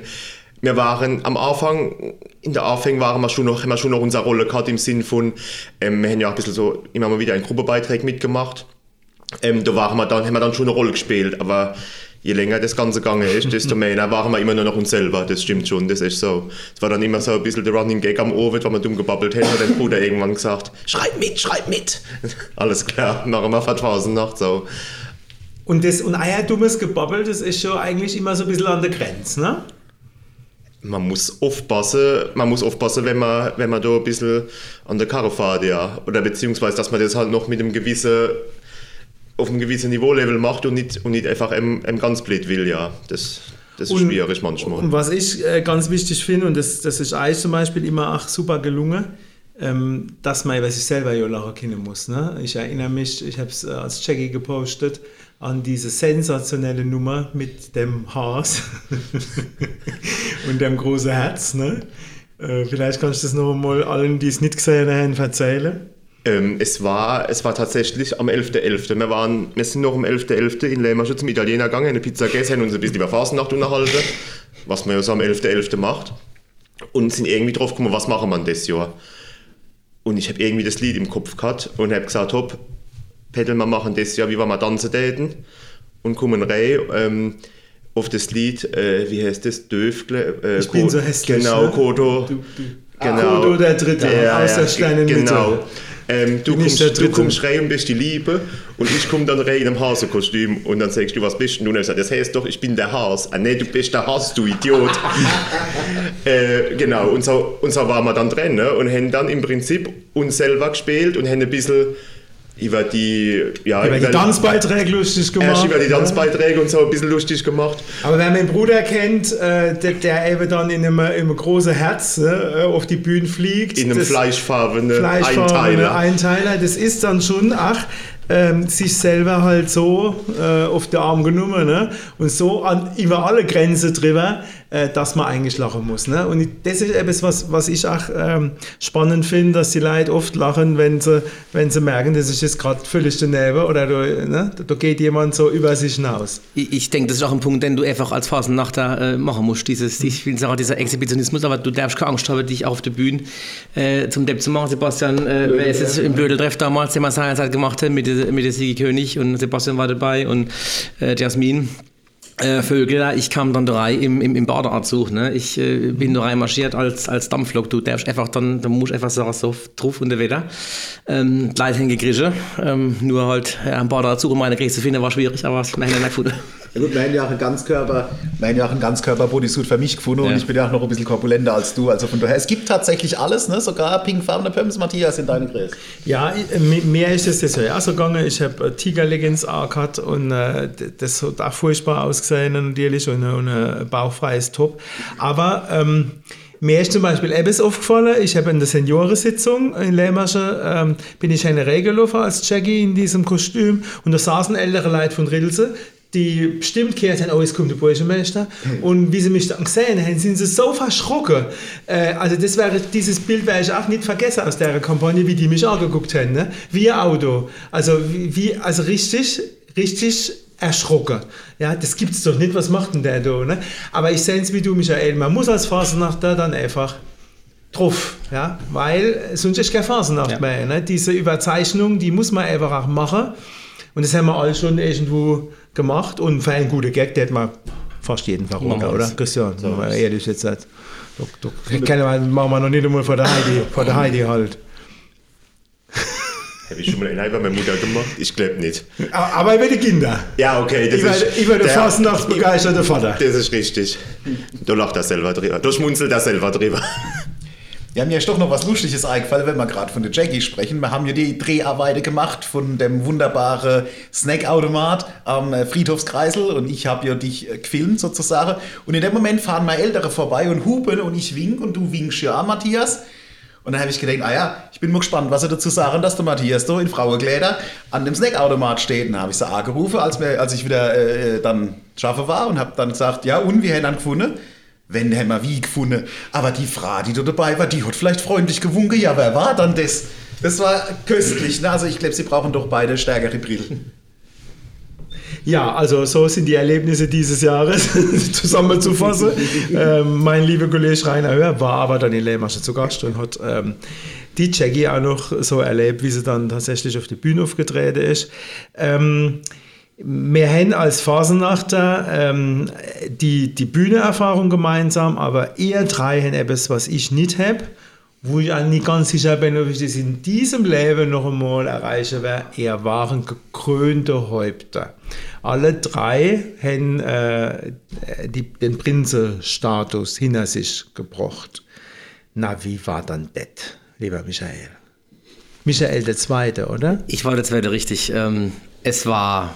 wir waren am Anfang, in der Anfang waren wir schon noch, haben wir schon noch unsere Rolle gehabt im Sinn von, ähm, wir haben ja ein bisschen so immer mal wieder einen Gruppenbeitrag mitgemacht. Ähm, da waren wir dann, haben wir dann schon eine Rolle gespielt, aber je länger das Ganze gegangen ist, (laughs) desto mehr waren wir immer nur noch uns selber. Das stimmt schon, das ist so. Es war dann immer so ein bisschen der Running Gag am Ohr, wenn man dumm gebabbelt hätte, hat der Bruder irgendwann gesagt, schreib mit, schreib mit. (laughs) Alles klar, machen wir 1000 Nacht so. Und das und euer dummes Gebabbel, das ist schon eigentlich immer so ein bisschen an der Grenze, ne? Man muss aufpassen, man muss aufpassen, wenn man, wenn man da ein bisschen an der Karre fährt, ja. Oder beziehungsweise, dass man das halt noch mit einem gewissen, auf einem gewissen Niveaulevel macht und nicht, und nicht einfach im, im ganz blöd will, ja. Das, das ist und, schwierig manchmal. Und was ich äh, ganz wichtig finde, und das, das ist eigentlich zum Beispiel immer auch super gelungen, ähm, dass man, was ich selber ja lachen können muss. Ne? Ich erinnere mich, ich habe es äh, als Jackie gepostet, an diese sensationelle Nummer mit dem Haas (laughs) und dem großen Herz. Ne? Äh, vielleicht kannst du das noch mal allen, die es nicht gesehen haben, erzählen. Ähm, es, war, es war tatsächlich am 11.11. .11. Wir, wir sind noch am 11.11. .11. in Lemasche zum Italiener gegangen, eine Pizza gegessen, haben uns ein bisschen über Fasnacht unterhalten, was man ja so am 11.11. .11. macht. Und sind irgendwie drauf gekommen, was machen wir das Jahr. Und ich habe irgendwie das Lied im Kopf gehabt und habe gesagt, hopp, Pedal, wir machen das ja, wie wir mal tanzen täten und kommen rein ähm, auf das Lied, äh, wie heißt das, Döfgle? Äh, ich bin so hässlich. Genau, ne? Kodo. Du, du. Genau. Kodo der Dritte der, aus der kleinen Genau. Ähm, du, kommst, der du kommst rein und bist die Liebe und ich komme dann rein in einem Hasekostüm und dann sagst du, was bist denn du? Und ich sag, das heißt doch, ich bin der Has. Ah, nee, du bist der Has, du Idiot. (laughs) äh, genau, und so, und so waren wir dann drin ne? und haben dann im Prinzip uns selber gespielt und haben ein bisschen über die, ja, Über die Tanzbeiträge lustig gemacht. erst über die Tanzbeiträge und so ein bisschen lustig gemacht. Aber wer meinen Bruder kennt, äh, der, der eben dann in einem, in einem großen Herz äh, auf die Bühne fliegt. In einem fleischfarbenen fleischfarbene Einteiler. Einteiler. Das ist dann schon, ach, ähm, sich selber halt so äh, auf den Arm genommen ne? und so an, über alle Grenzen drüber, äh, dass man eigentlich lachen muss. Ne? Und das ist etwas, was, was ich auch ähm, spannend finde, dass die Leute oft lachen, wenn sie, wenn sie merken, das ist jetzt gerade völlig daneben oder da, ne? da geht jemand so über sich hinaus. Ich, ich denke, das ist auch ein Punkt, den du einfach als Phasennachter äh, machen musst. Dieses, ich will sagen, dieser Exhibitionismus, aber du darfst keine Angst haben, dich auf der Bühne äh, zum Depp zu machen. Sebastian, äh, wer ist jetzt im Blödeltreff damals, den wir seinerzeit gemacht haben, mit, der- mit der Sigi König und Sebastian war dabei und äh, Jasmin. Äh, Vögel, ich kam dann da rein im, im, im Badeanzug. Ne? Ich äh, bin da rein marschiert als, als Dampflok. Du darfst einfach dann, da musst einfach so drauf und wieder. Ähm, die Leute hingekriegt. Ähm, nur halt ja, im Badeanzug um meine Krise zu finden war schwierig, aber es mir nicht gefunden. Ja gut, wir haben ja auch einen Ganzkörper, wir haben ja auch einen Ganzkörper-Bodysuit für mich gefunden und Ja. ich bin ja auch noch ein bisschen korpulenter als du. Also von daher, es gibt tatsächlich alles, ne? sogar pinkfarbene Pumps, Matthias, in deinen Gräs. Ja, mir ist es das ja auch so gegangen. Ich habe Tiger Leggings angehabt und äh, das hat auch furchtbar ausgesehen natürlich und, und ein bauchfreies Top. Aber ähm, mir ist zum Beispiel etwas aufgefallen, ich habe in der Seniorensitzung in Lämmersche, ähm, bin ich eine Regelläufer als Jackie in diesem Kostüm und da saßen ältere Leute von Rilse, die bestimmt gehört haben, oh, jetzt kommt der Bürgermeister. Und wie sie mich dann gesehen haben, sind sie so verschrocken. Äh, also das wäre, dieses Bild werde ich auch nicht vergessen aus der Kampagne, wie die mich angeguckt haben. Ne? Wie ein Auto. Also, wie, also richtig, richtig erschrocken. Ja, das gibt's doch nicht, was macht denn der da? Ne? Aber ich sehe es wie du, Michael, man muss als Fasnachter dann einfach drauf, ja, weil sonst ist keine Fasnacht Ja. mehr. Ne? Diese Überzeichnung, die muss man einfach auch machen. Und das haben wir alle schon irgendwo gemacht. Und für einen guten Gag, der hat man fast jeden wir oder? Christian, wenn man ehrlich jetzt sagt. Doch, doch, keine Ahnung, machen wir noch nicht einmal vor der Heidi, vor der Heidi halt. Habe ich schon mal einen bei meiner Mutter gemacht? Ich glaube nicht. Aber über die Kinder. Ja, okay, das Ich war, ist. der der- Fasnachtsbegeisterte Vater. Das ist richtig. Du lacht da selber drüber. Du schmunzelt da selber drüber. Ja, mir ist doch noch was Lustiges eingefallen, wenn wir gerade von der Jackie sprechen. Wir haben ja die Dreharbeiten gemacht von dem wunderbaren Snackautomat am äh, Friedhofskreisel und ich habe ja dich äh, gefilmt sozusagen. Und in dem Moment fahren meine Ältere vorbei und hupen und ich wink und du winkst ja Matthias. Und dann habe ich gedacht, ah ja, ich bin mal gespannt, was sie dazu sagen, dass der Matthias da in Frauenkleider an dem Snackautomat steht. Und dann habe ich sie angerufen, als, wir, als ich wieder äh, dann schaffe war und habe dann gesagt, ja und, wie haben wir ihn gefunden? Wenn haben wir wie gefunden. Aber die Frau, die da dabei war, die hat vielleicht freundlich gewunken. Ja, wer war dann das? Das war köstlich. Ne? Also ich glaube, sie brauchen doch beide stärkere Brillen. Ja, also so sind die Erlebnisse dieses Jahres (laughs) zusammenzufassen. ähm, mein lieber Kollege Rainer Hör war aber dann in Lehmarsche zu Gast und hat ähm, die Jackie auch noch so erlebt, wie sie dann tatsächlich auf die Bühne aufgetreten ist. Ähm, wir haben als Phasennachter ähm, die, die Bühneerfahrung gemeinsam, aber ihr drei haben etwas, was ich nicht habe, wo ich auch nicht ganz sicher bin, ob ich das in diesem Leben noch einmal erreichen werde. Ihr waren gekrönte Häupter. Alle drei haben äh, die, den Prinzenstatus hinter sich gebracht. Na, wie war dann das, lieber Michael? Michael der Zweite, oder? Ich war der Zweite richtig. Ähm, es war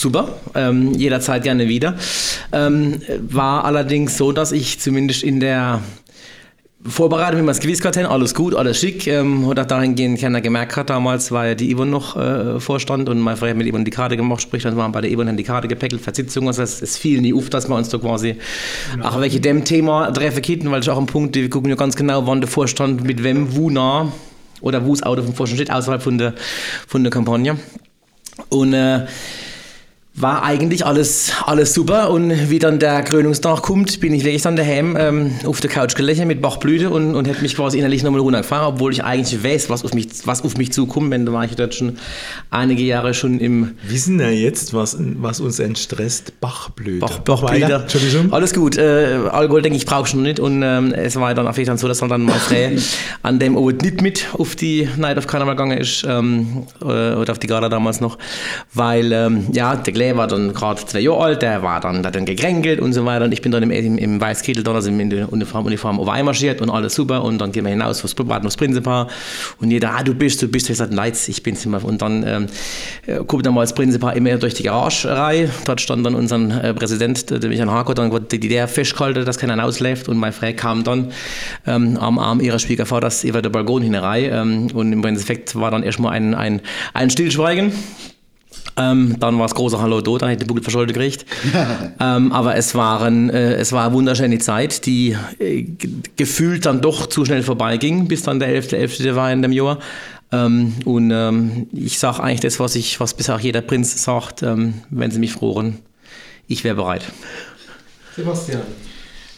super, ähm, jederzeit gerne wieder. Ähm, war allerdings so, dass ich zumindest in der man es gewiss hatte, alles gut, alles schick. Ähm, hat auch dahingehend keiner gemerkt hat damals, weil ja die Yvonne noch äh, vorstand und mein Freund hat mit Yvonne die Karte gemacht, sprich, dann waren bei der Yvonne die Karte gepäckelt, Versitzung, also es, es fiel nie auf, dass wir uns da quasi auch welche dem Thema treffen konnten, weil ich auch ein Punkt, wir gucken ja ganz genau, wann der Vorstand mit wem, wo nah oder wo das Auto vom Vorstand steht, außerhalb von der, von der Kampagne. Und äh, war eigentlich alles, alles super und wie dann der Krönungstag kommt, bin ich wirklich dann daheim ähm, auf der Couch gelegen mit Bachblüte und, und hätte mich quasi innerlich nochmal runtergefahren, obwohl ich eigentlich weiß, was auf mich, was auf mich zukommt, wenn da war ich dort schon einige Jahre schon im... Wissen ja jetzt, was, was uns entstresst? Bachblüte. Bach, Bachblüte. Entschuldigung. Alles gut. Äh, Alkohol denke ich brauche schon nicht und ähm, es war dann auf jeden Fall so, dass dann mal frei (laughs) an dem Ort nicht mit auf die Night of Carnival gegangen ist ähm, äh, oder auf die Gala damals noch, weil ähm, ja, der Clay war dann gerade zwei Jahre alt, der war dann, der dann gegränkelt und so weiter. Und ich bin dann im, im, im Weißkittel dann, also in der Uniform, Uniform marschiert und alles super. Und dann gehen wir hinaus aufs Privat, aufs Prinzipal. Und jeder, ah, du bist, du bist. Ich sage, nein, ich bin's immer. Und dann äh, guckt dann mal das Prinzipal immer durch die Garagerei. Dort stand dann unser äh, Präsident, der Michael Harkot, dann wurde die der festgehalten, dass keiner ausläuft. Und meine Frau kam dann ähm, am Arm ihrer Schwiegervaters über den Balkon hinein. Ähm, und im Endeffekt war dann erstmal ein, ein, ein Stillschweigen. Ähm, dann war es große Hallo da, dann hätte ich die Buckel verschuldet gekriegt. (laughs) ähm, aber es, waren, äh, es war eine wunderschöne Zeit, die äh, gefühlt dann doch zu schnell vorbeiging, bis dann der 11.11. .11. war in dem Jahr. Ähm, und ähm, ich sage eigentlich das, was, ich, was bisher auch jeder Prinz sagt, ähm, wenn sie mich frohen, ich wäre bereit. Sebastian.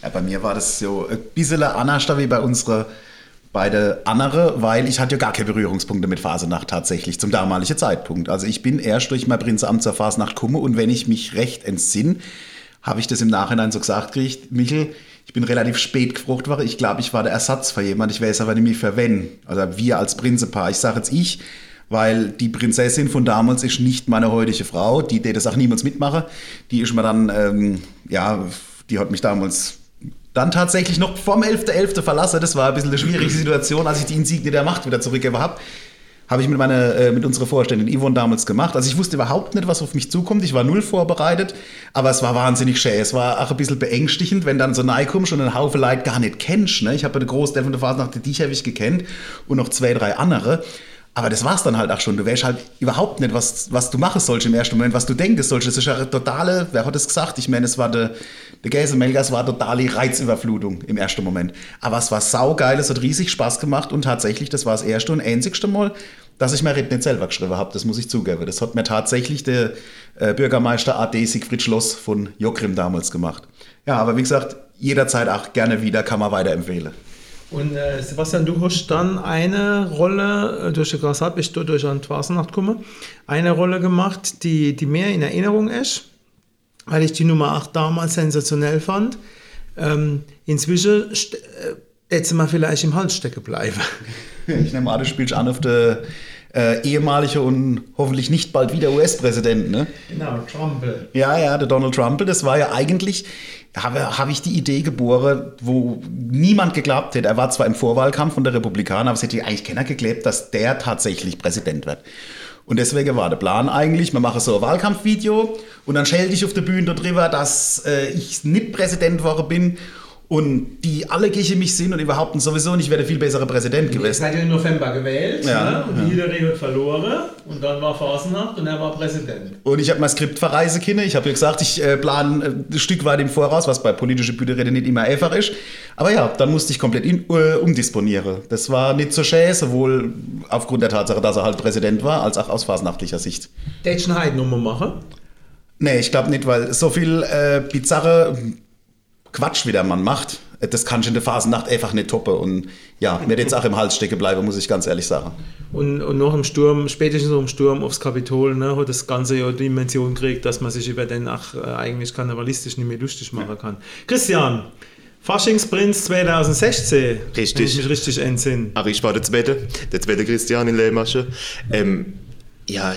Ja, bei mir war das so ein bisschen anders wie bei unserer beide andere, weil ich hatte ja gar keine Berührungspunkte mit Fasenacht tatsächlich zum damaligen Zeitpunkt. Also ich bin erst durch mein Prinzamt zur Fasenacht gekommen und wenn ich mich recht entsinne, habe ich das im Nachhinein so gesagt gekriegt, Michel, ich bin relativ spät gefrucht worden. Ich glaube, ich war der Ersatz für jemand. Ich weiß aber nicht mehr für wen. Also wir als Prinzepaar. Ich sage jetzt ich, weil die Prinzessin von damals ist nicht meine heutige Frau. Die, die das auch niemals mitmache. Die ist mir dann, ähm, ja, die hat mich damals dann tatsächlich noch vom 11.11. .11. verlassen. Das war ein bisschen eine schwierige Situation, als ich die Insigne der Macht wieder zurückgegeben habe. Habe ich mit, meiner, äh, mit unserer Vorständin Yvonne damals gemacht. Also ich wusste überhaupt nicht, was auf mich zukommt. Ich war null vorbereitet, aber es war wahnsinnig schön. Es war auch ein bisschen beängstigend, wenn dann so nahe kommst und einen Haufen Leute gar nicht kennst. Ne? Ich habe eine große der Phase die dich habe ich gekannt und noch zwei, drei andere. Aber das war's dann halt auch schon. Du weißt halt überhaupt nicht, was, was du machen sollst im ersten Moment, was du denken sollst. Das ist ja eine totale, wer hat es gesagt? Ich meine, es war der, der Gäse Melgas war totale Reizüberflutung im ersten Moment. Aber es war saugeil, es hat riesig Spaß gemacht und tatsächlich, das war das erste und einzigste Mal, dass ich mir Red nicht selber geschrieben habe. Das muss ich zugeben. Das hat mir tatsächlich der äh, Bürgermeister AD Siegfried Schloss von Jokrim damals gemacht. Ja, aber wie gesagt, jederzeit auch gerne wieder, kann man weiterempfehlen. Und äh, Sebastian, du hast dann eine Rolle, äh, durch die Grassat bist du durch eine Fasnacht gekommen, eine Rolle gemacht, die, die mehr in Erinnerung ist, weil ich die Nummer 8 damals sensationell fand. Ähm, inzwischen äh, jetzt mal vielleicht im Hals stecken bleiben. (laughs) Ich nehme an, du spielst an auf der äh, ehemalige und hoffentlich nicht bald wieder US-Präsident, ne? Genau, Trump. Ja, ja, der Donald Trump. Das war ja eigentlich, habe, habe ich die Idee geboren, wo niemand geglaubt hätte. Er war zwar im Vorwahlkampf von der Republikaner, aber es hätte eigentlich keiner geglaubt, dass der tatsächlich Präsident wird. Und deswegen war der Plan eigentlich, man mache so ein Wahlkampfvideo und dann schelte ich auf der Bühne darüber, dass äh, ich nicht Präsident geworden bin und die alle gegen mich sind und die behaupten sowieso nicht, ich wäre der viel bessere Präsident gewesen. Ihr seid ja im November gewählt Ja, ne? und ja. Hillary hat verloren und dann war Phasennacht und er war Präsident. Und ich habe mein Skript verreisen können. Ich habe ja gesagt, ich äh, plane äh, ein Stück weit im Voraus, was bei politischen Bühnenrede nicht immer einfach ist. Aber ja, dann musste ich komplett in, äh, umdisponieren. Das war nicht so schön, sowohl aufgrund der Tatsache, dass er halt Präsident war, als auch aus phasennachtlicher Sicht. Dätschen Heidnummer machen. Nee, ich glaube nicht, weil so viel äh, bizarre Quatsch, wie der Mann macht, das kann ich in der Phasennacht einfach nicht toppen. Und ja, mir jetzt auch im Hals stecken bleiben, muss ich ganz ehrlich sagen. Und, und noch im Sturm, spätestens noch im Sturm aufs Kapitol, ne, hat das Ganze ja die Dimension gekriegt, dass man sich über den ach, äh, eigentlich karnevalistisch nicht mehr lustig machen kann. Christian, Faschingsprinz 2016. Richtig. Wenn ich mich richtig entsinne. Aber ich war der Zweite, der zweite Christian in Lehmasche. Ähm, ja,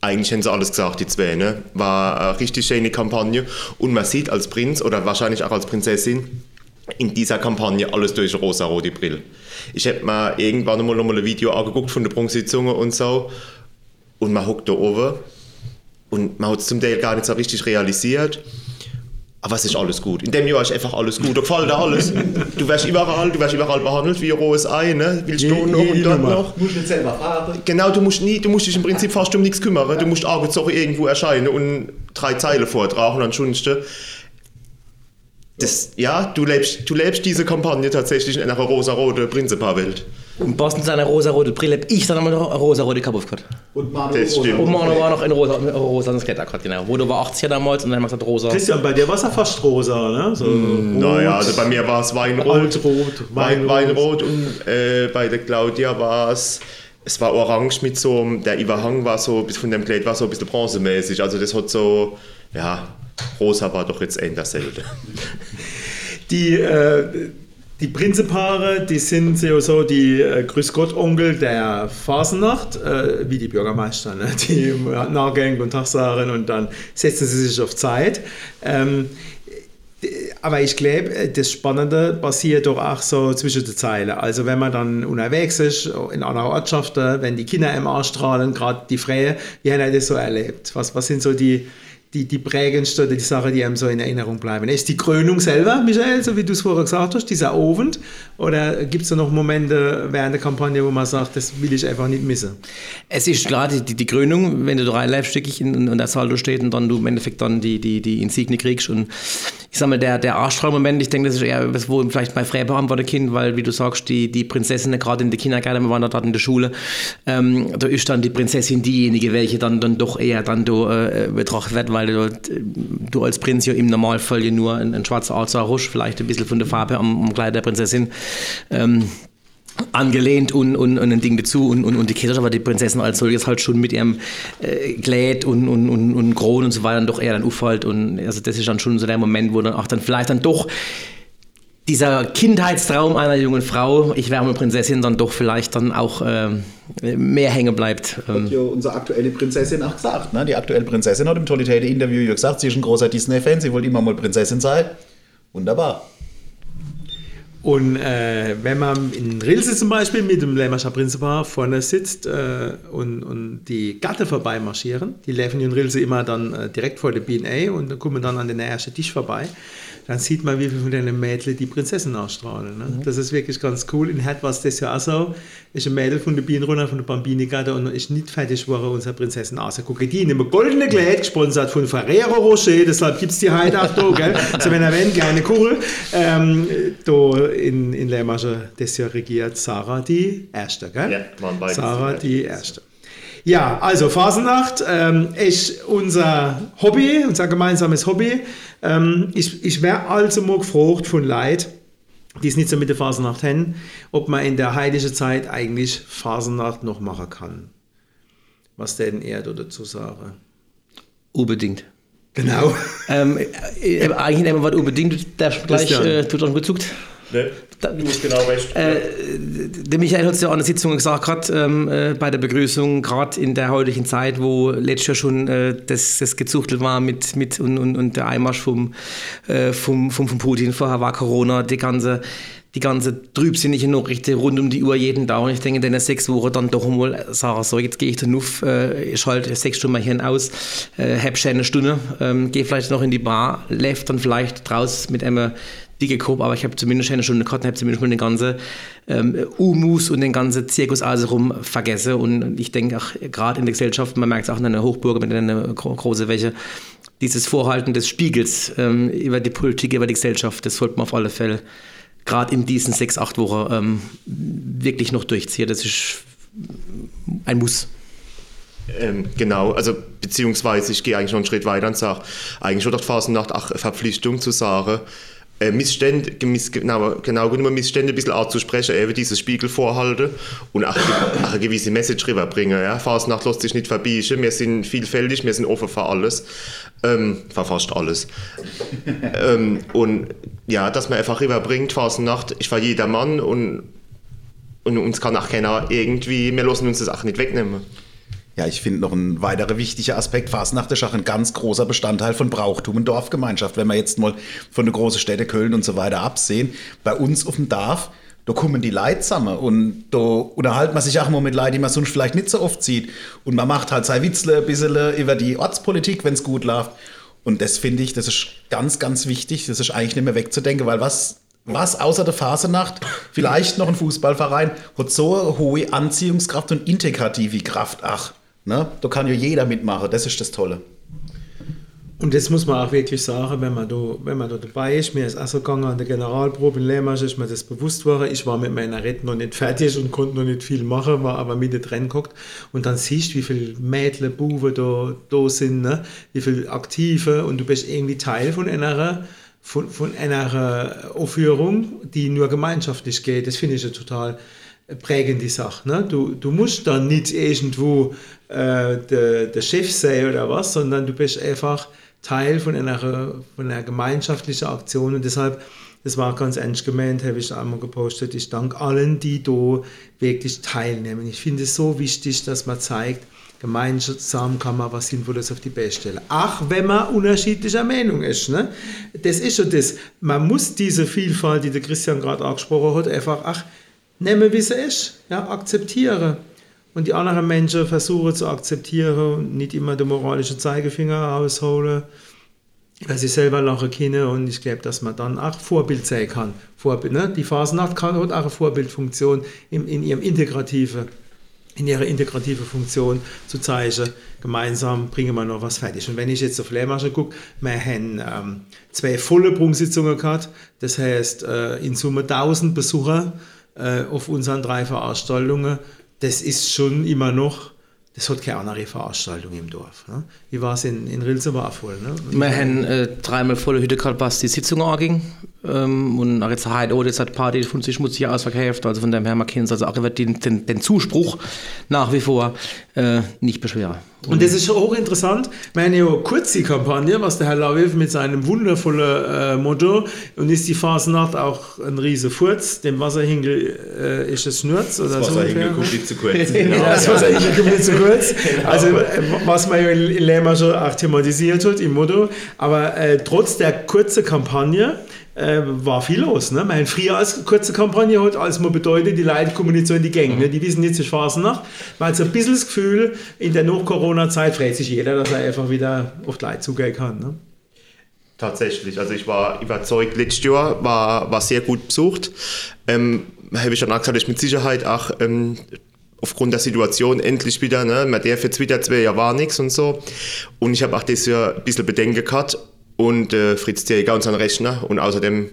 eigentlich haben sie alles gesagt, die zwei. Ne? War eine richtig schöne Kampagne. Und man sieht als Prinz oder wahrscheinlich auch als Prinzessin in dieser Kampagne alles durch rosa-rote Brille. Ich habe mir irgendwann mal, noch mal ein Video angeguckt von der Prunksitzung und so. Und man hockt da oben. Und man hat es zum Teil gar nicht so richtig realisiert. Aber es ist alles gut. In dem Jahr ist einfach alles gut. Da gefällt dir alles. Du wirst überall, du wirst überall behandelt wie ein rohes Ei, ne? Willst du Je- noch und Nummer. noch? Muss nicht selber fahren. Genau, du musst, nie, du musst dich im Prinzip fast um nichts kümmern. Du musst abends auch irgendwo erscheinen und drei Zeile vortragen und dann du. Das, ja, du lebst, du lebst diese Kampagne tatsächlich in einer rosa-rote Prinzipa-Welt. Und Boston seine rosa-rote Brille, ich dann immer noch eine rosa-rote aufgehört. Und Manu Das. Und Manu war noch in rosa, rosa Skater gehabt, genau. Wo du war 80er damals und dann hat er rosa. Christian, bei dir war es ja fast rosa, ne? So Mm, Naja, also bei mir war es Weinrot. Altrot, Wein, Weinrot. Weinrot und äh, bei der Claudia war es. Es war orange mit so einem- der Überhang war so bis von dem Kleid war so ein bisschen bronzemäßig. Also das hat so ja rosa war doch jetzt eher dasselbe. Die, äh, die Prinzepaare, die sind so die äh, Grüß Gott Onkel der Phasennacht, äh, wie die Bürgermeister, ne? die nachgehen und Tag sagen und dann setzen sie sich auf Zeit. Ähm, aber ich glaube, das Spannende passiert doch auch so zwischen den Zeilen. Also wenn man dann unterwegs ist, in einer Ortschaft, äh, wenn die Kinder im Arsch strahlen, gerade die Freie, wie haben ihr das so erlebt? Was, was sind so die, die, die prägendsten, die Sachen, die einem so in Erinnerung bleiben? Ist die Krönung selber, Michael, so wie du es vorher gesagt hast, dieser Abend? Oder gibt es da noch Momente während der Kampagne, wo man sagt, das will ich einfach nicht missen? Es ist klar, die, die, Krönung, wenn du da reinläufst, wirklich in, in der Saldo steht und dann du im Endeffekt dann die, die, die Insigne kriegst. Und ich sag mal, der, der Arschstrahlmoment, ich denke, das ist eher etwas, wo vielleicht bei Freiburg am Kind, weil, wie du sagst, die, die Prinzessin, gerade in der Kindergarten, wir waren dort in der Schule, ähm, da ist dann die Prinzessin diejenige, welche dann, dann doch eher dann da, äh, betrachtet wird, weil du, du als Prinz ja im Normalfall ja nur ein, ein schwarzer Arzer hast, vielleicht ein bisschen von der Farbe am, am Kleid der Prinzessin. Ähm, angelehnt und, und, und ein Ding dazu und, und, und die Käse, aber die Prinzessin als solches halt schon mit ihrem äh, Kleid und, und, und, und Kron und so weiter dann doch eher dann auffällt und also das ist dann schon so der Moment, wo dann auch dann vielleicht dann doch dieser Kindheitstraum einer jungen Frau, ich wäre eine Prinzessin, dann doch vielleicht dann auch ähm, mehr hängen bleibt. Ähm, hat ja unsere aktuelle Prinzessin auch gesagt. Ne? Die aktuelle Prinzessin hat im Totalitäter-Interview ja gesagt, sie ist ein großer Disney-Fan, sie wollte immer mal Prinzessin sein. Wunderbar. Und äh, wenn man in Rilse zum Beispiel mit dem Lämmerscher Prinzipal vorne sitzt äh, und, und die Gatte vorbeimarschieren, die laufen in Rilse immer dann äh, direkt vor der B&A und dann kommen dann an den ersten Tisch vorbei, dann sieht man, wie viele von den Mädchen die Prinzessin ausstrahlen. Ne? Das ist wirklich ganz cool. In Herd war es das ja auch so. Ist ein Mädel von der Bienen runter, von der Bambini-Gatte und ist nicht fertig geworden, unsere Prinzessin auszugucken. Die in einem goldenen Kleid, gesponsert von Ferrero Rocher, deshalb gibt es die heute auch da, gell? (laughs) Also wenn er wenn, gerne Kugel. Ähm, da in, in Lermasche, das ja regiert Sarah die Erste, gell? Ja, waren beide Sarah die Erste. Ja, also Phasenacht ähm, ist unser Hobby, unser gemeinsames Hobby. Ähm, ich ich wäre also mal gefragt von Leid, die es nicht so mit der Phasenacht haben, ob man in der heiligen Zeit eigentlich Phasenacht noch machen kann. Was denn er dazu sagen? unbedingt. Genau. Ähm, äh, eigentlich immer was unbedingt, du darfst gleich äh, tut dann gezuckt. Ne? Du hast genau recht. Äh, der Michael hat es ja an der Sitzung gesagt, gerade ähm, äh, bei der Begrüßung, gerade in der heutigen Zeit, wo letztes Jahr schon äh, das, das gezuchtelt war mit, mit und, und, und der Einmarsch vom, äh, vom, vom, vom Putin, vorher war Corona, die ganze, die ganze trübsinnige Nachrichten rund um die Uhr jeden Tag. Und ich denke, in den sechs Wochen dann doch mal sagen, so, jetzt gehe ich dann auf, äh, schalte sechs Stunden mal hin aus, äh, hab schon eine Stunde, ähm, gehe vielleicht noch in die Bar, läuft dann vielleicht draus mit einem dicke Kopf, aber ich habe zumindest eine Stunde gehabt und habe zumindest mal den ganzen ähm, Umus und den ganzen Zirkus also rum vergessen. Und ich denke auch gerade in der Gesellschaft, man merkt es auch in einer Hochburg mit einer gro großen Wäsche, dieses Vorhalten des Spiegels ähm, über die Politik, über die Gesellschaft, das sollte man auf alle Fälle gerade in diesen sechs, acht Wochen ähm, wirklich noch durchziehen. Das ist ein Muss. Ähm, genau, also beziehungsweise ich gehe eigentlich noch einen Schritt weiter und sage, eigentlich schon doch Phasennacht eine Verpflichtung zu sagen, äh, Missstände, miss, genau, genau genommen Missstände ein bisschen anzusprechen, eben dieses Spiegel vorhalten und auch, eine- (laughs) auch eine gewisse Message rüberbringen. Ja? Phasennacht lässt sich nicht verbiegen, wir sind vielfältig, wir sind offen für alles, ähm, für fast alles. (laughs) ähm, und ja, dass man einfach rüberbringt, Phasennacht, ich war jeder Mann und, und uns kann auch keiner irgendwie, wir lassen uns das auch nicht wegnehmen. Ja, ich finde noch ein weiterer wichtiger Aspekt, Fasnacht ist auch ein ganz großer Bestandteil von Brauchtum und Dorfgemeinschaft. Wenn wir jetzt mal von den großen Städten Köln und so weiter absehen, bei uns auf dem Dorf, da kommen die Leute und da unterhalten man sich auch mal mit Leuten, die man sonst vielleicht nicht so oft sieht. Und man macht halt sein Witzle ein bisschen über die Ortspolitik, wenn es gut läuft. Und das finde ich, das ist ganz, ganz wichtig. Das ist eigentlich nicht mehr wegzudenken, weil was was außer der Phasenacht, vielleicht noch ein Fußballverein, hat so eine hohe Anziehungskraft und integrative Kraft. Ach, ne? da kann ja jeder mitmachen, das ist das Tolle. Und das muss man auch wirklich sagen, wenn man da, wenn man da dabei ist. Mir ist auch so gegangen an der Generalprobe in Lehmarsch, ist mir das bewusst war. Ich war mit meiner Rede noch nicht fertig und konnte noch nicht viel machen, war aber mit drin geguckt. Und dann siehst du, wie viele Mädchen, Buben da, da sind, ne? wie viele Aktive und du bist irgendwie Teil von einer, von, von einer Aufführung, die nur gemeinschaftlich geht. Das finde ich ja total prägende Sache. Ne? Du, du musst dann nicht irgendwo äh, der, der Chef sein oder was, sondern du bist einfach Teil von einer, von einer gemeinschaftlichen Aktion und deshalb, das war ganz ernst gemeint, habe ich einmal gepostet, ich danke allen, die da wirklich teilnehmen. Ich finde es so wichtig, dass man zeigt, gemeinsam kann man was Sinnvolles auf die Beine stellen. Ach, wenn man unterschiedlicher Meinung ist. Ne? Das ist schon das. Man muss diese Vielfalt, die der Christian gerade angesprochen hat, einfach ach, nehmen, wie sie ist. Ja, akzeptieren und die anderen Menschen versuchen zu akzeptieren und nicht immer den moralischen Zeigefinger rausholen, weil sie selber lachen können und ich glaube, dass man dann auch Vorbild sein kann. Vorbild, ne? Die Phasennacht kann, hat auch eine Vorbildfunktion in, in ihrem integrativen in ihrer integrative Funktion zu zeigen, gemeinsam bringen wir noch was fertig. Und wenn ich jetzt auf Lehrmasche gucke, wir haben ähm, zwei volle Prunksitzungen gehabt, das heißt äh, in Summe 1000 Besucher äh, auf unseren drei Veranstaltungen das ist schon immer noch, das hat keine andere Veranstaltung im Dorf. Ne? Wie war es in, in Rilse voll. Ne? Wir haben äh, dreimal volle Hütte gehabt, was die Sitzung anging. Ähm, und jetzt heute, oh, das hat Party von sich schmutzig ausverkauft. Also von dem her, man kennt also auch den, den, den Zuspruch nach wie vor äh, nicht beschweren. Und das ist auch interessant, meine ja, Kurzi-Kampagne, was der Herr Lauwilf mit seinem wundervollen äh, Motto und ist die Phasennacht auch ein riese Furz, dem Wasserhingel äh, ist es Schnurz oder das so. Wasserhingel kommt nicht zu kurz. (laughs) ja, das Wasserhingel kommt nicht zu kurz. (laughs) Also äh, was man ja in Lehmer schon auch thematisiert hat im Motto, aber äh, trotz der kurzen Kampagne äh, war viel los. Ne? Meine, früher als kurze Kampagne hat als man bedeutet, die Leute kommen nicht so in die Gänge. Ne? Die wissen jetzt die Phasennacht. Man hat so ein bisschen das Gefühl, in der Nach-Corona-Zeit freut sich jeder, dass er einfach wieder auf die Leute zugehen kann. Ne? Tatsächlich, also ich war überzeugt, letztes Jahr war, war sehr gut besucht. Ähm, habe ich dann auch gesagt, ich mit Sicherheit auch ähm, aufgrund der Situation endlich wieder, ne, man darf jetzt wieder zwei Jahre war nichts und so. Und ich habe auch das Jahr ein bisschen Bedenken gehabt und äh, Fritz Jäger und sein Rechner und außerdem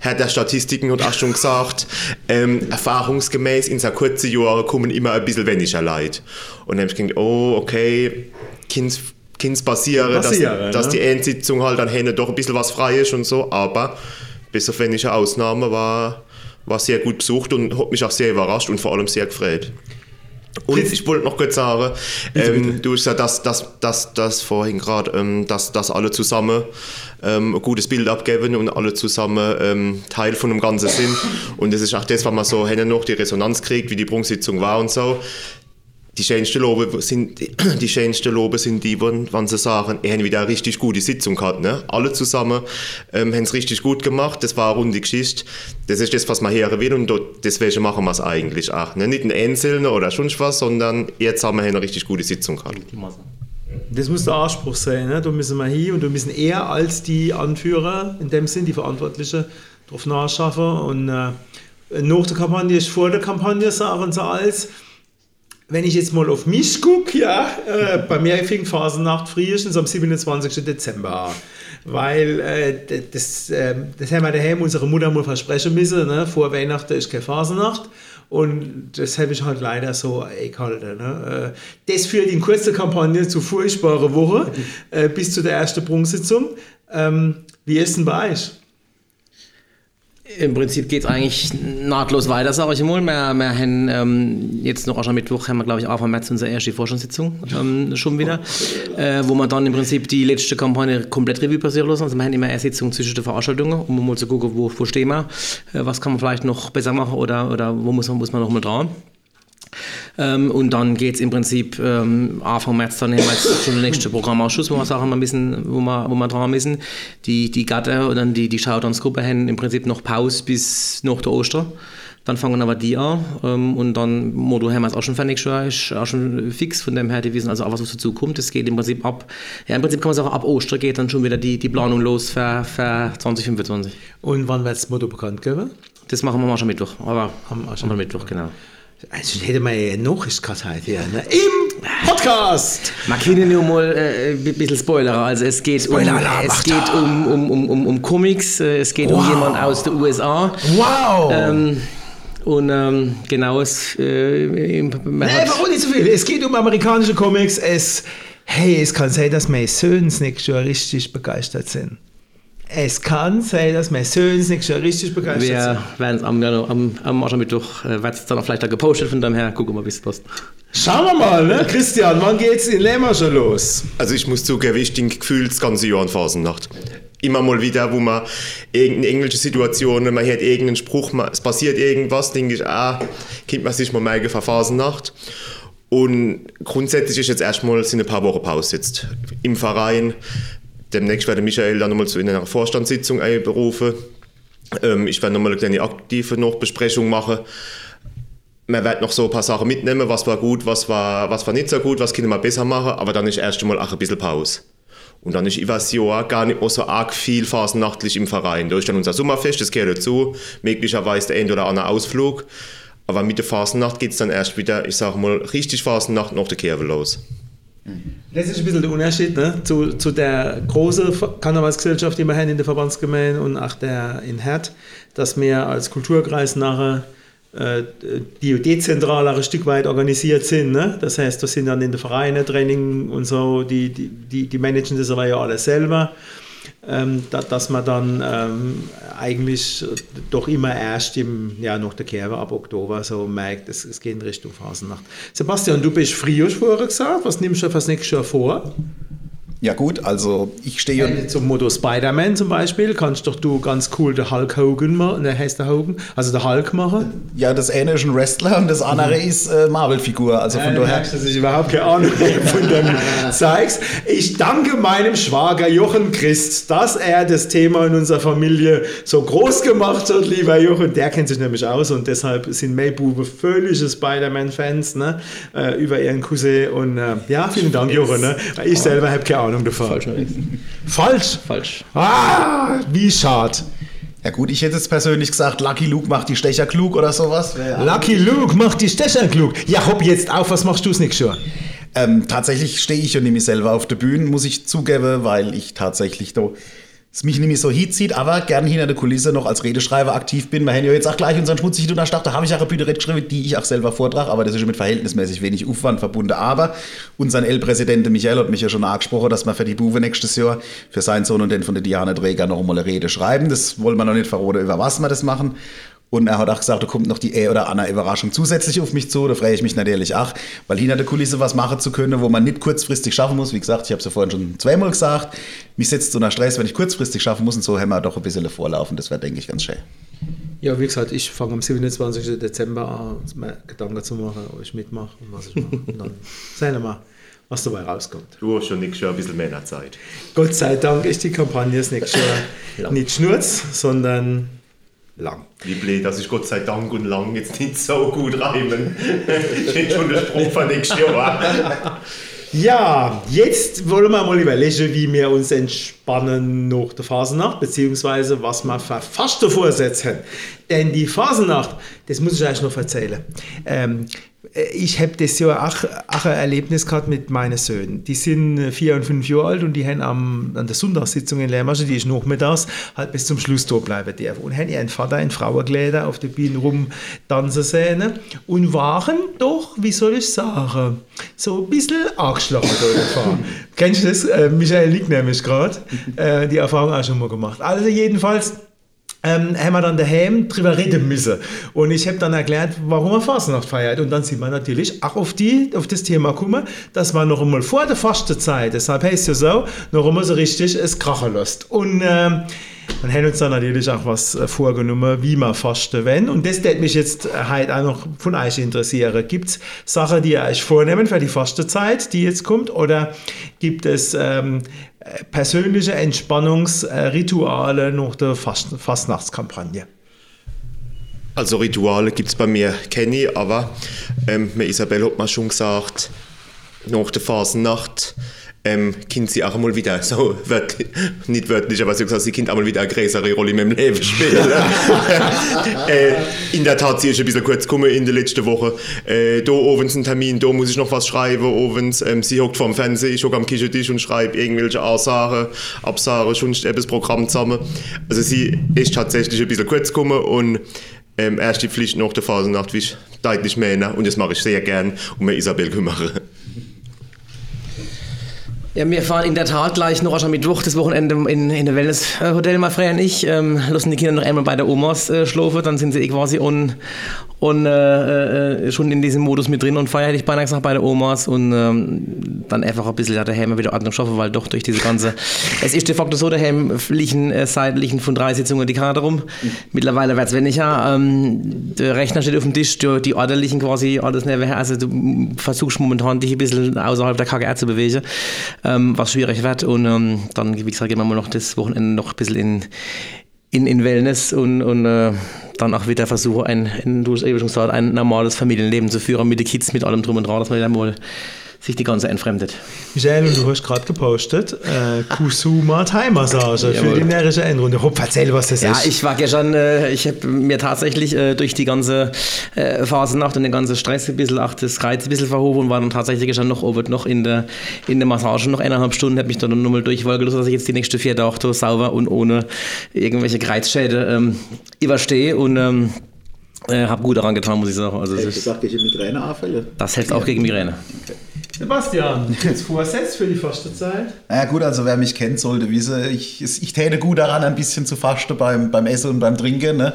hat der Statistiken hat auch schon gesagt, (laughs) ähm, erfahrungsgemäß in so kurzen Jahren kommen immer ein bisschen weniger Leid. Und dann habe ich gedacht, oh, okay, Kind Kind passieren, dass, Passieren, dass ne? die Endsitzung halt dann hinten doch ein bisschen was frei ist und so, aber bis auf wenige Ausnahmen war, war sehr gut besucht und hat mich auch sehr überrascht und vor allem sehr gefreut. Und ich wollte noch kurz sagen, ähm, du hast ja das, das, das, das vorhin gerade, ähm, dass, dass alle zusammen ähm, ein gutes Bild abgeben und alle zusammen ähm, Teil von dem Ganzen sind. Und das ist auch das, was man so hin noch die Resonanz kriegt, wie die Prunksitzung war und so. Die schönsten Lobe sind (clears throat) die schönsten Lobe sind die, wenn, wenn sie sagen, ihr habt wieder eine richtig gute Sitzung gehabt. Ne? Alle zusammen ähm, haben es richtig gut gemacht. Das war eine runde Geschichte. Das ist das, was man hören will und dort, deswegen machen wir es eigentlich auch. Ne? Nicht ein Einzelner oder sonst was, sondern jetzt haben wir eine richtig gute Sitzung gehabt. Das muss der Anspruch sein. Ne? Da müssen wir hin und da müssen eher als die Anführer, in dem Sinn die Verantwortlichen, darauf nachschaffen. Und äh, nach der Kampagne ist vor der Kampagne, sagen sie alles. Wenn ich jetzt mal auf mich gucke, ja, äh, bei mir fing Phasennacht frühestens am 27. Dezember an. Weil äh, das, äh, das haben wir daheim unserer Mutter mal versprechen müssen. Ne? Vor Weihnachten ist keine Phasennacht. Und das habe ich halt leider so eingehalten. Ne? Äh, Das führt in kurzer Kampagne zu furchtbaren Wochen äh, bis zu der ersten Prunksitzung. Ähm, wie ist denn bei euch? Im Prinzip geht es eigentlich nahtlos weiter, sage ich mal. Wir, wir haben ähm, jetzt noch am Mittwoch, haben wir, glaube ich, Anfang März unsere erste Forschungssitzung ähm, schon wieder, äh, wo wir dann im Prinzip die letzte Kampagne komplett Revue passieren lassen. Also wir haben immer eine Sitzung zwischen den Veranstaltungen, um mal zu gucken, wo, wo stehen wir, äh, was kann man vielleicht noch besser machen oder, oder wo muss man, muss man noch mal dran. Ähm, und dann geht es im Prinzip ähm, Anfang März, dann haben wir jetzt schon den nächsten Programmausschuss, wo wir Sachen mal müssen, wo wir, wo wir dran müssen. Die, die Gatter und dann die, die Showdowns-Gruppe haben im Prinzip noch Pause bis nach der Oster. Dann fangen aber die an ähm, und dann Modo haben wir es auch schon fertig, schon, ist auch schon fix, von dem her, die wissen also auch, was auf dazu kommt. Das geht im Prinzip ab, ja im Prinzip kann man sagen, ab Oster geht dann schon wieder die, die Planung los für, für 2025. Und wann wird das Motto bekannt geben? Das machen wir mal schon Mittwoch, aber Am am Mittwoch, genau. Also hätte man ja noch ist heute hier. Ne? Im Podcast. Man kann nur mal äh, ein bisschen Spoiler. Also es geht, um, Spoiler-Alarm, es geht um, um, um, um, um Comics, äh, es geht um Wow. jemanden aus den USA. Wow. Ähm, und ähm, genau, es, äh, man Nee, warum nicht so viel? Es geht um amerikanische Comics. Es, hey, es kann sein, dass meine Söhne nächstes Jahr richtig begeistert sind. Es kann sein, dass meine Söhne nächstes Jahr richtig begeistert wir werden es am, Januar- am, am Aschermittwoch, äh, wird es dann auch vielleicht auch gepostet, von daher gucken wir mal, wie es passt. Schauen wir mal, ne? Christian, wann geht's in Lämmer schon los? Also ich muss zugeben, ich denke gefühlt das ganze Jahr an Phasennacht. Immer mal wieder, wo man irgendeine englische Situation, man hört irgendeinen Spruch, man, es passiert irgendwas, denke ich, ah, kennt man sich mal merken von Phasennacht. Und grundsätzlich ist jetzt erstmal sind ein paar Wochen Pause jetzt im Verein. Demnächst werde Michael dann nochmal zu einer Vorstandssitzung einberufen. Ähm, ich werde nochmal eine kleine aktive Nachbesprechung machen. man wird noch so ein paar Sachen mitnehmen, was war gut, was war, was war nicht so gut, was können wir besser machen, aber dann ist erst einmal auch ein bisschen Pause. Und dann ist über das Jahr gar nicht mehr so arg viel phasennachtlich im Verein. Da ist dann unser Sommerfest, das gehört dazu, möglicherweise der ein oder andere Ausflug. Aber mit der Phasennacht geht es dann erst wieder, ich sage mal, richtig Phasennacht nach der Kurve los. Das ist ein bisschen der Unterschied ne? zu, zu der großen Karnevalsgesellschaft, die wir haben in der Verbandsgemeinde und auch der in Herd, dass wir als Kulturkreis nachher äh, die dezentral ein Stück weit organisiert sind. Ne? Das heißt, das sind dann in den Vereinen Training und so, die, die, die, die managen das aber ja alles selber. Ähm, da, dass man dann ähm, eigentlich doch immer erst im, ja, nach der Kerbe ab Oktober so merkt, es, es geht in Richtung Phasennacht. Sebastian, du bist früher vorher gesagt, was nimmst du fürs nächste Jahr vor? Ja gut, also ich stehe Äh, Zum Motto Spider-Man zum Beispiel, kannst doch du ganz cool den Hulk Hogan machen, ne, heißt der Hogan, also der Hulk machen. ja das eine ist ein Wrestler und das andere ist äh, Marvel-Figur. Also von Äh, daher. merkst, dass ich überhaupt keine Ahnung von dem (laughs) zeigst. Ich danke meinem Schwager Jochen Christ, dass er das Thema in unserer Familie so groß gemacht hat, lieber Jochen. Der kennt sich nämlich aus und deshalb sind Maybube völlige Spider-Man-Fans ne, äh, über ihren Cousin. Und äh, ja, vielen Dank, Jochen. Ne? Ich selber habe keine Ahnung davon. Falsch. Falsch? Falsch. Ah, wie schade. Ja gut, ich hätte jetzt persönlich gesagt, Lucky Luke macht die Stecher klug oder sowas. Wäre- Lucky Luke macht die Stecher klug. Ja, hopp jetzt auf, was machst du das nächste Jahr? Ähm, tatsächlich stehe ich ja nämlich selber auf der Bühne, muss ich zugeben, weil ich tatsächlich da es mich nämlich so hitzieht, aber gern hinter der Kulisse noch als Redeschreiber aktiv bin. Wir haben ja jetzt auch gleich unseren schmutzigen Donnerstag, da habe ich auch eine Bühne geschrieben, die ich auch selber vortrage, aber das ist mit verhältnismäßig wenig Aufwand verbunden. Aber unser L-Präsident Michael hat mich ja schon angesprochen, dass wir für die Buwe nächstes Jahr für seinen Sohn und den von der Diana Träger noch mal eine Rede schreiben. Das wollen wir noch nicht verraten, über was wir das machen. Und er hat auch gesagt, da kommt noch die E oder andere Überraschung zusätzlich auf mich zu. Da freue ich mich natürlich auch, weil hinter der Kulisse was machen zu können, wo man nicht kurzfristig schaffen muss. Wie gesagt, ich habe es ja vorhin schon zweimal gesagt. Mich setzt so unter Stress, wenn ich kurzfristig schaffen muss und so haben wir doch ein bisschen vorlaufen. Das wäre, denke ich, ganz schön. Ja, wie gesagt, ich fange am 27. Dezember an, mir Gedanken zu machen, ob ich mitmache und was ich mache. Und dann sehen wir mal, was dabei rauskommt. Du hast schon nächstes Jahr ein bisschen mehr Zeit. Gott sei Dank ist die Kampagne das nächste Jahr (laughs) nicht schnurz, sondern lang. Wie blöd, dass ich Gott sei Dank und lang jetzt nicht so gut reimen. Steht schon der Spruch von nächstes Jahr. (laughs) Ja, jetzt wollen wir mal überlegen, wie wir uns entspannen nach der Phasennacht, beziehungsweise was wir für Fasten vorsetzen. Denn die Phasennacht, das muss ich euch noch erzählen. Ähm, ich habe das Jahr auch, auch ein Erlebnis gehabt mit meinen Söhnen. Die sind äh, vier und fünf Jahre alt und die haben am, an der Sonntagssitzung in Lermasche, die ist nachmittags, halt bis zum Schluss da bleiben dürfen. Und haben ihren Vater in Frauenkleider auf der Bühne rumtanzen sehen und waren doch, wie soll ich sagen, so ein bisschen angeschlagen. Kennst du das? Äh, Michael liegt nämlich gerade. Äh, die Erfahrung auch schon mal gemacht. Also jedenfalls ähm, haben wir dann daheim drüber reden müssen. Und ich habe dann erklärt, warum er Fastnacht feiert. Und dann sind wir natürlich auch auf, die, auf das Thema gekommen, dass man noch einmal vor der Fastenzeit, deshalb heißt es ja so, noch einmal so richtig es krachen lässt. Und ähm, dann haben uns dann natürlich auch was äh, vorgenommen, wie man fasten wenn. Und das würde mich jetzt äh, heute auch noch von euch interessieren. Gibt es Sachen, die ihr euch vornehmen für die Fastenzeit, die jetzt kommt? Oder gibt es ähm, äh, persönliche Entspannungsrituale nach der Fast Fastnachtskampagne? Also Rituale gibt es bei mir keine, aber ähm, Isabel hat mir schon gesagt, nach der Phasennacht ähm, Kind sie auch mal wieder, so wörtlich, nicht wörtlich, aber sie gesagt, sie Kind auch mal wieder eine größere Rolle in meinem Leben spielen. (laughs) (laughs) äh, in der Tat, sie ist ein bisschen kurz gekommen in der letzten Woche. Äh, da oben ein Termin, da muss ich noch was schreiben, oben. Ähm, sie hockt vorm Fernsehen, ich hocke am Küchentisch und schreibe irgendwelche Ansagen, Absagen, schon das Programm zusammen. Also sie ist tatsächlich ein bisschen kurz gekommen und ähm, erste Pflicht nach der Phasennacht wie ich deutlich mehr und das mache ich sehr gern um mir Isabel kümmere. Ja, wir fahren in der Tat gleich noch am Mittwoch, das Wochenende in, in der Wellness-Hotel, mein Freund und ich. Ähm, lassen die Kinder noch einmal bei der Omas äh, schlafen, dann sind sie eh quasi on, on, äh, äh, schon in diesem Modus mit drin und feiern ich beinahe gesagt bei der Omas und ähm, dann einfach ein bisschen daheim wieder Ordnung schaffen, weil doch durch diese ganze. (laughs) es ist de facto so, daheim liegen äh, seit liegen von drei Sitzungen die Karte rum. Mittlerweile wird es weniger. Ähm, der Rechner steht auf dem Tisch, die, die ordentlichen quasi alles nebenher. Also du versuchst momentan dich ein bisschen außerhalb der KGR zu bewegen ähm, was schwierig wird. Und ähm, dann, wie gesagt, gehen wir mal noch das Wochenende noch ein bisschen in, in, in Wellness und, und äh, dann auch wieder versuchen, ein, ein, du hast eben schon gesagt, ein normales Familienleben zu führen mit den Kids, mit allem drum und dran, dass man wieder mal sich die ganze entfremdet. Michael, du hast gerade gepostet, äh, Kusuma Thai-Massage für die närrische Endrunde. Hopp, erzähl, was das ja, ist. Ja, ich war gestern, äh, ich habe mir tatsächlich äh, durch die ganze äh, Phasenacht und den ganzen Stress ein bisschen, auch das Reiz ein bisschen verhoben und war dann tatsächlich gestern noch oben noch in der, in der Massage noch eineinhalb Stunden, habe mich dann nochmal durchwolken dass ich jetzt die nächsten vier Tage sauber und ohne irgendwelche Reizschäden ähm, überstehe und ähm, äh, habe gut daran getan, muss ich sagen. Also, das, gesagt, gegen Migräneanfälle? Das hält auch gegen Migräne. Okay. Sebastian, jetzt Vorsatz für die Fastenzeit? Ja gut, also wer mich kennt, sollte wissen, ich, ich täte gut daran, ein bisschen zu fasten beim, beim Essen und beim Trinken, ne?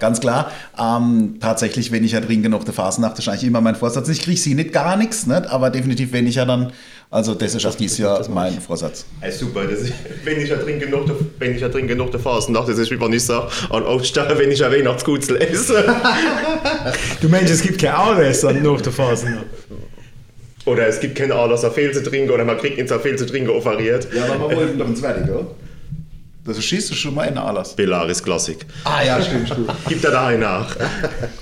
ganz klar. Ähm, tatsächlich, wenn ich ja trinke, noch der Phasennacht, das ist eigentlich immer mein Vorsatz. Ich kriege sie nicht gar nichts, ne? aber definitiv, wenn ich ja dann, also das ist auch dieses Jahr mein Vorsatz. Ja, super, das ist, wenn ich ja trinke, noch der, wenn ich ja trinke, noch der Phasennacht, das ist wie wenn ich sage, an Aufstehen, wenn ich ja Weihnachtsgutsel esse. (laughs) du meinst, es gibt kein Arbeitsessen noch der Phasennacht? Oder es gibt keinen Anlass, auf viel zu trinken oder man kriegt nicht auf viel zu trinken offeriert. Ja, aber man wollte doch ein Zwerg, oder? Das schießt du schon mal in Anlass. Bellaris Klassik. Ah ja, stimmt, stimmt. (laughs) Gibt er da nach.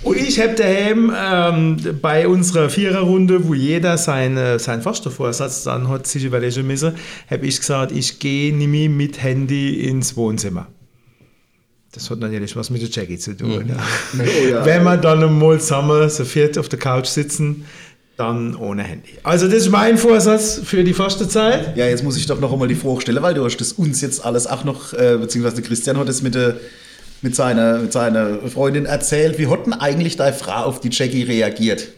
Und ich habe daheim ähm, bei unserer Viererrunde, wo jeder seine, seinen Fastenvorsatz dann hat sich überlegen müssen, habe ich gesagt, ich gehe nicht mit Handy ins Wohnzimmer. Das hat natürlich was mit der Jackie zu tun. Mhm. Ja. (laughs) Oh, ja. Wenn man dann mal zusammen so viert auf der Couch sitzen, dann ohne Handy. Also das ist mein Vorsatz für die feste Zeit. Ja, jetzt muss ich doch noch einmal die Frage stellen, weil du hast das uns jetzt alles auch noch, äh, beziehungsweise Christian hat es mit, äh, mit, seiner, mit seiner Freundin erzählt. Wie hat denn eigentlich deine Frau auf die Jackie reagiert?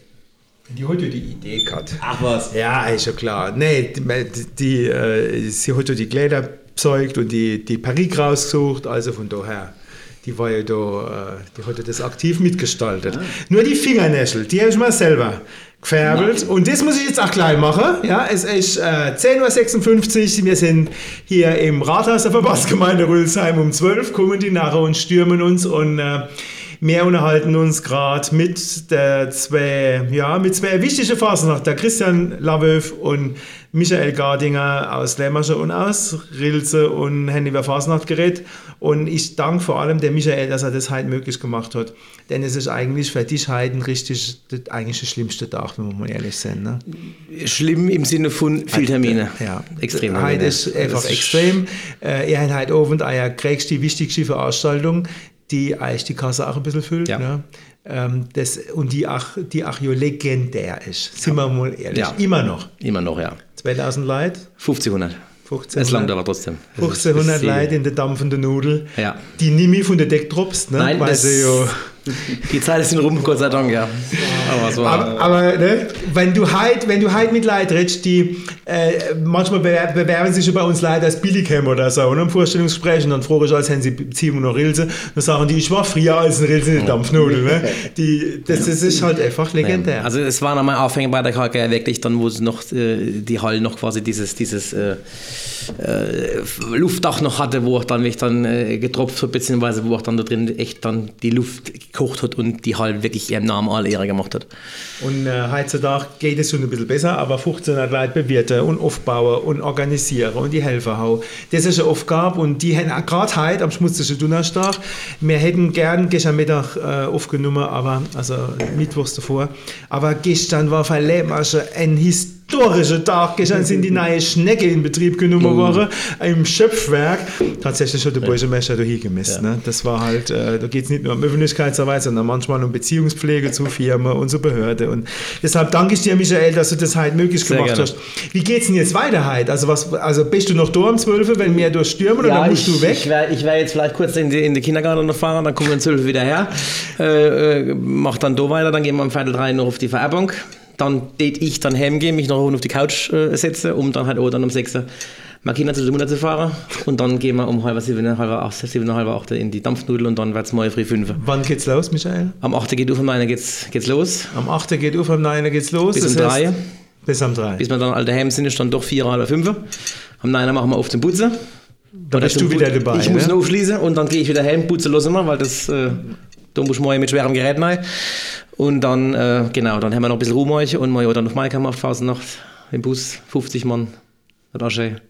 Die hat ja die Idee gehabt. Ach was? Ja, ist ja klar. Nee, die, die äh, sie hat ja die Kleider bezeugt und die, die Parik rausgesucht, also von daher die war ja da, äh, die hatte das aktiv mitgestaltet. Ja. Nur die Fingernägel, die habe ich mal selber gefärbelt. Nein. Und das muss ich jetzt auch gleich machen. Ja, es ist äh, 10.56 Uhr. Wir sind hier im Rathaus der Verbandsgemeinde Rülsheim. Um 12 Uhr kommen die nachher und stürmen uns und äh, wir unterhalten uns gerade mit der zwei, ja, mit zwei wichtigen Phasen, der Christian Lavöv und Michael Gardinger aus Lämmersche und aus Rilze und Henny Fasnachtgerät. Und ich danke vor allem der Michael, dass er das heute möglich gemacht hat. Denn es ist eigentlich für dich heute ein richtig, eigentlich der schlimmste Tag, wenn wir mal ehrlich sind. Ne? Schlimm im Sinne von viel Termine. Ja, extrem. Heute ist einfach extrem. Äh, ihr habt heute Abend euer kriegst die wichtigste Veranstaltung, die eigentlich die Kasse auch ein bisschen füllt. Ja. Ne? Ähm, das, und die auch, die auch legendär ist. Sind ja. wir mal ehrlich. Ja. Immer noch. Immer noch, ja. 2000 Leute? 1500. 1500, es langt aber trotzdem. 1500 Leute in der dampfenden Nudel, ja. die nie von der Deck droppst, ne? Nein, weil sie ja (laughs) die Zeit ist in rum, Gott sei Dank, ja. Aber, so, aber, aber ne, wenn du halt, wenn du halt mit Leuten redest, die äh, manchmal bewerben sich bei uns Leute als Billighem oder so, und ne, im Vorstellungsgespräch, und dann frage ich, als haben sie Beziehung noch Rilse, dann sagen die, ich war früher als ein Rilse in der Dampfnudel. Ne? (laughs) Die, das, das ist halt einfach legendär. Also es war nochmal Aufhänger bei der KG wirklich dann, wo es noch äh, die Halle noch quasi dieses, dieses äh, äh, Luftdach noch hatte, wo auch dann, ich dann äh, getropft habe, beziehungsweise wo auch dann da drin echt dann die Luft gekocht hat und die halt wirklich ihrem Namen alle Ehre gemacht hat. Und äh, heutzutage geht es schon ein bisschen besser, aber 15 Leute bewirten und aufbauen und organisieren und die Helfer haben. Das ist eine Aufgabe und die haben gerade heute am schmutzigen Donnerstag, wir hätten gern gestern Mittag äh, aufgenommen, aber also mittwochs davor, aber gestern war für Lehmasche ein historisches historischer Tag. Gestern sind die (laughs) neue Schnecke in Betrieb genommen Oh. worden im Schöpfwerk. Tatsächlich hat der Bürgermeister da hingemisst. Ja. Ne? Das war halt, äh, da geht es nicht nur um Öffentlichkeitsarbeit, sondern manchmal um Beziehungspflege zu Firmen und zur Behörde. Und deshalb danke ich dir, Michael, dass du das halt möglich Sehr gemacht gerne. hast. Wie geht's denn jetzt weiter halt? Also, was, also bist du noch da um 12 wenn wir durchstürmen oder musst ich, du weg? Ich werde ich werd jetzt vielleicht kurz in, die, in den Kindergarten fahren, dann kommen wir um 12 Uhr wieder her. Äh, äh, mach dann da weiter, dann gehen wir um Viertel drei noch auf die Vererbung. Dann tät ich dann heimgehen, mich noch auf die Couch äh, setzen, um dann halt auch dann um 6 Uhr Kinder zu der Mutter zu fahren. Und dann gehen wir um halb sieben, halb acht, sieben, halb acht in die Dampfnudel und dann wird es morgen früh fünf. Wann geht's los, Michael? Am 8. geht auf, am 9. geht's, geht's los. Am 8. geht auf, am 9. geht's los. Bis Das um heißt- drei. Bis am 3. Bis wir dann alle daheim sind, ist dann doch vier oder fünf. Am 9. machen wir auf zum Putzen. Da bist du wieder dabei. Ich muss ne? noch aufschließen und dann gehe ich wieder heim, putze los immer, weil das, äh, da muss ich morgen mit schwerem Gerät rein. Und dann, äh, genau, dann haben wir noch ein bisschen morgen und morgen dann auf Maikammer auf Phasennacht im Bus, 50 Mann. Das war schön.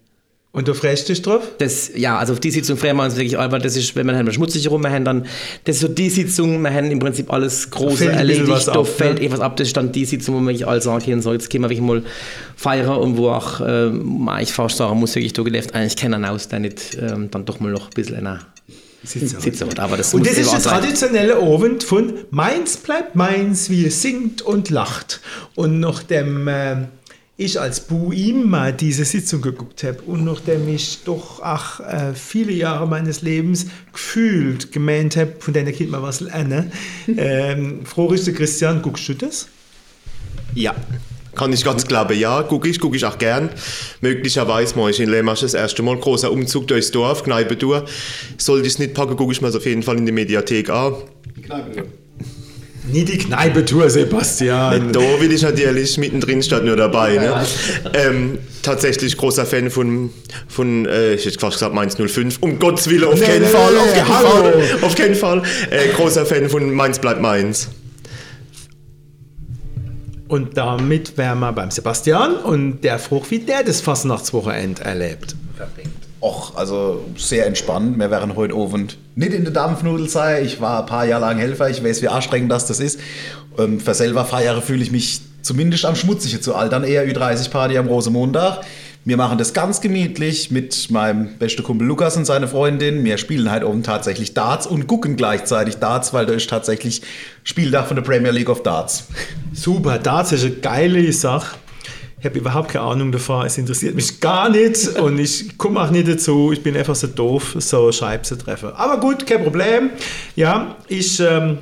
Und du freust dich drauf? Das, ja, also auf die Sitzung freuen wir uns wirklich, aber das ist, wenn wir dann schmutzig rum haben, dann, das ist so die Sitzung, wir haben im Prinzip alles Große bisschen erledigt, da ab, fällt ne? etwas ab, das ist dann die Sitzung, wo man wirklich alles sagen kann, so, jetzt können wir wirklich mal feiern und wo auch, äh, ich fast sagen muss, wirklich, da gelebt eigentlich keiner aus, der nicht ähm, dann doch mal noch ein bisschen einer Hat, aber das Und das ist der traditionelle Abend von Mainz bleibt Mainz, wie es singt und lacht. Und nachdem äh, ich als Buim mal diese Sitzung geguckt habe und nachdem ich doch ach, äh, viele Jahre meines Lebens gefühlt gemeint habe, von deiner Kind mal was lernen, (laughs) ähm, froh ist der Christian, guckst du das? Ja. Kann ich ganz glauben, ja, gucke ich, gucke ich auch gern. Möglicherweise mache ich in Lemmersch das erste Mal großer Umzug durchs Dorf, Kneipe durch. Sollte ich es nicht packen, gucke ich mir es auf jeden Fall in die Mediathek an. Nie die Kneipe-Tour, Sebastian. Da will ich natürlich mittendrin statt nur dabei. Ne? Ähm, tatsächlich großer Fan von, von äh, ich hätte fast gesagt Mainz 05. Um Gottes Willen, auf Nee, keinen nee, Fall, nee, auf keinen. Fall, auf keinen Fall. Äh, großer Fan von Mainz bleibt Mainz. Und damit wären wir beim Sebastian und der fragt, wie der das Fastnachtswochenende erlebt. Och, also sehr entspannt. Wir wären heute Abend nicht in der Dampfnudel Ich war ein paar Jahre lang Helfer. Ich weiß, wie anstrengend das, das ist. Ähm, für selber feiere fühle ich mich zumindest am schmutzigen zu alt. Dann eher Ü30-Party am Rosenmontag. Wir machen das ganz gemütlich mit meinem besten Kumpel Lukas und seiner Freundin. Wir spielen halt oben tatsächlich Darts und gucken gleichzeitig Darts, weil da ist tatsächlich Spieltag von der Premier League of Darts. Super, das ist eine geile Sache. Ich habe überhaupt keine Ahnung davon, es interessiert mich gar nicht und ich komme auch nicht dazu. Ich bin einfach so doof, so Scheibe zu treffen. Aber gut, kein Problem. Ja, ich ähm,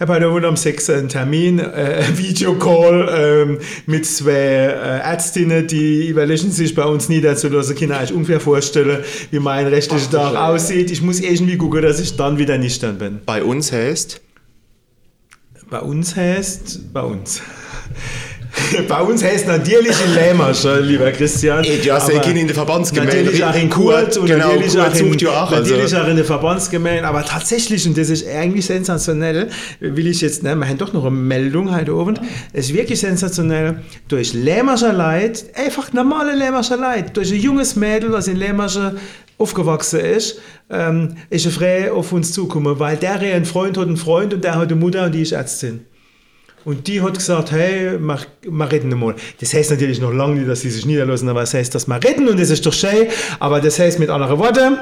habe heute wohl am 6. einen Termin, äh, Videocall ähm, mit zwei äh, Ärztinnen, die überlegen sich bei uns niederzulassen. Kann ich euch ungefähr vorstellen, wie mein rechtlicher Tag aussieht. Ich muss irgendwie gucken, dass ich dann wieder nüchtern bin. Bei uns heißt, Bei uns heißt, bei uns. (laughs) bei uns heißt natürlich in Lämmersch, lieber Christian. Eh, ja, sehr Aber gerne in der Verbandsgemeinde. Natürlich auch in Kurt und Genau, natürlich, Kurt auch in, sucht ja auch, also- natürlich auch in der Verbandsgemeinde. Aber tatsächlich, und das ist eigentlich sensationell, will ich jetzt, ne, wir haben doch noch eine Meldung heute oben. Es ist wirklich sensationell. Durch Lämmerscher Leid, einfach normale Lämmerscher Leid, durch ein junges Mädel, das in Lämmerscher aufgewachsen ist, ähm, ist eine Frau auf uns zugekommen, weil der einen Freund hat einen Freund und der hat eine Mutter und die ist Ärztin. Und die hat gesagt, hey, mach, mach reden mal. Das heißt natürlich noch lange nicht, dass sie sich niederlassen, aber es heißt, dass wir reden und das ist doch schön. Aber das heißt mit anderen Worten,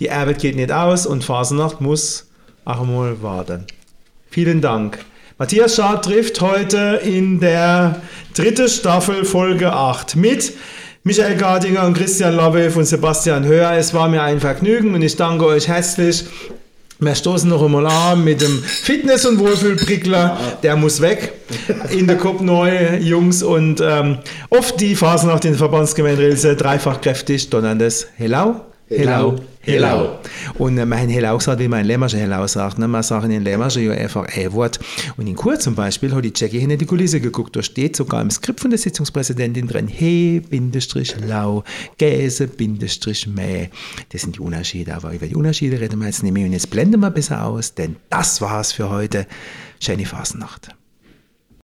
die Arbeit geht nicht aus und Phasenacht muss auch mal warten. Vielen Dank. Matthias Schad trifft heute in der dritten Staffel Folge 8 mit Michael Gardinger und Christian Lobbe und Sebastian Höher. Es war mir ein Vergnügen und ich danke euch herzlich. Wir stoßen noch einmal an mit dem Fitness- und Wohlfühlprickler. Der muss weg. In der Kopf neu, Jungs. Und ähm, oft die Phasen auf den Verbandsgemeinderilse dreifach kräftig, donnerndes Hello, Hello, Hello. Und äh, mein Hello sagt, wie mein Lämmersche Hello sagt. Ne? Man sagt in Lämmersche ja einfach ein Wort. Und in Kur zum Beispiel hat die Jackie hinter die Kulisse geguckt. Da steht sogar im Skript von der Sitzungspräsidentin drin, he, Bindestrich, lau, Gäse, Bindestrich, mäh. Das sind die Unterschiede. Aber über die Unterschiede reden wir jetzt nicht mehr. Und jetzt blenden wir besser aus, denn das war's für heute. Schöne Fasnacht.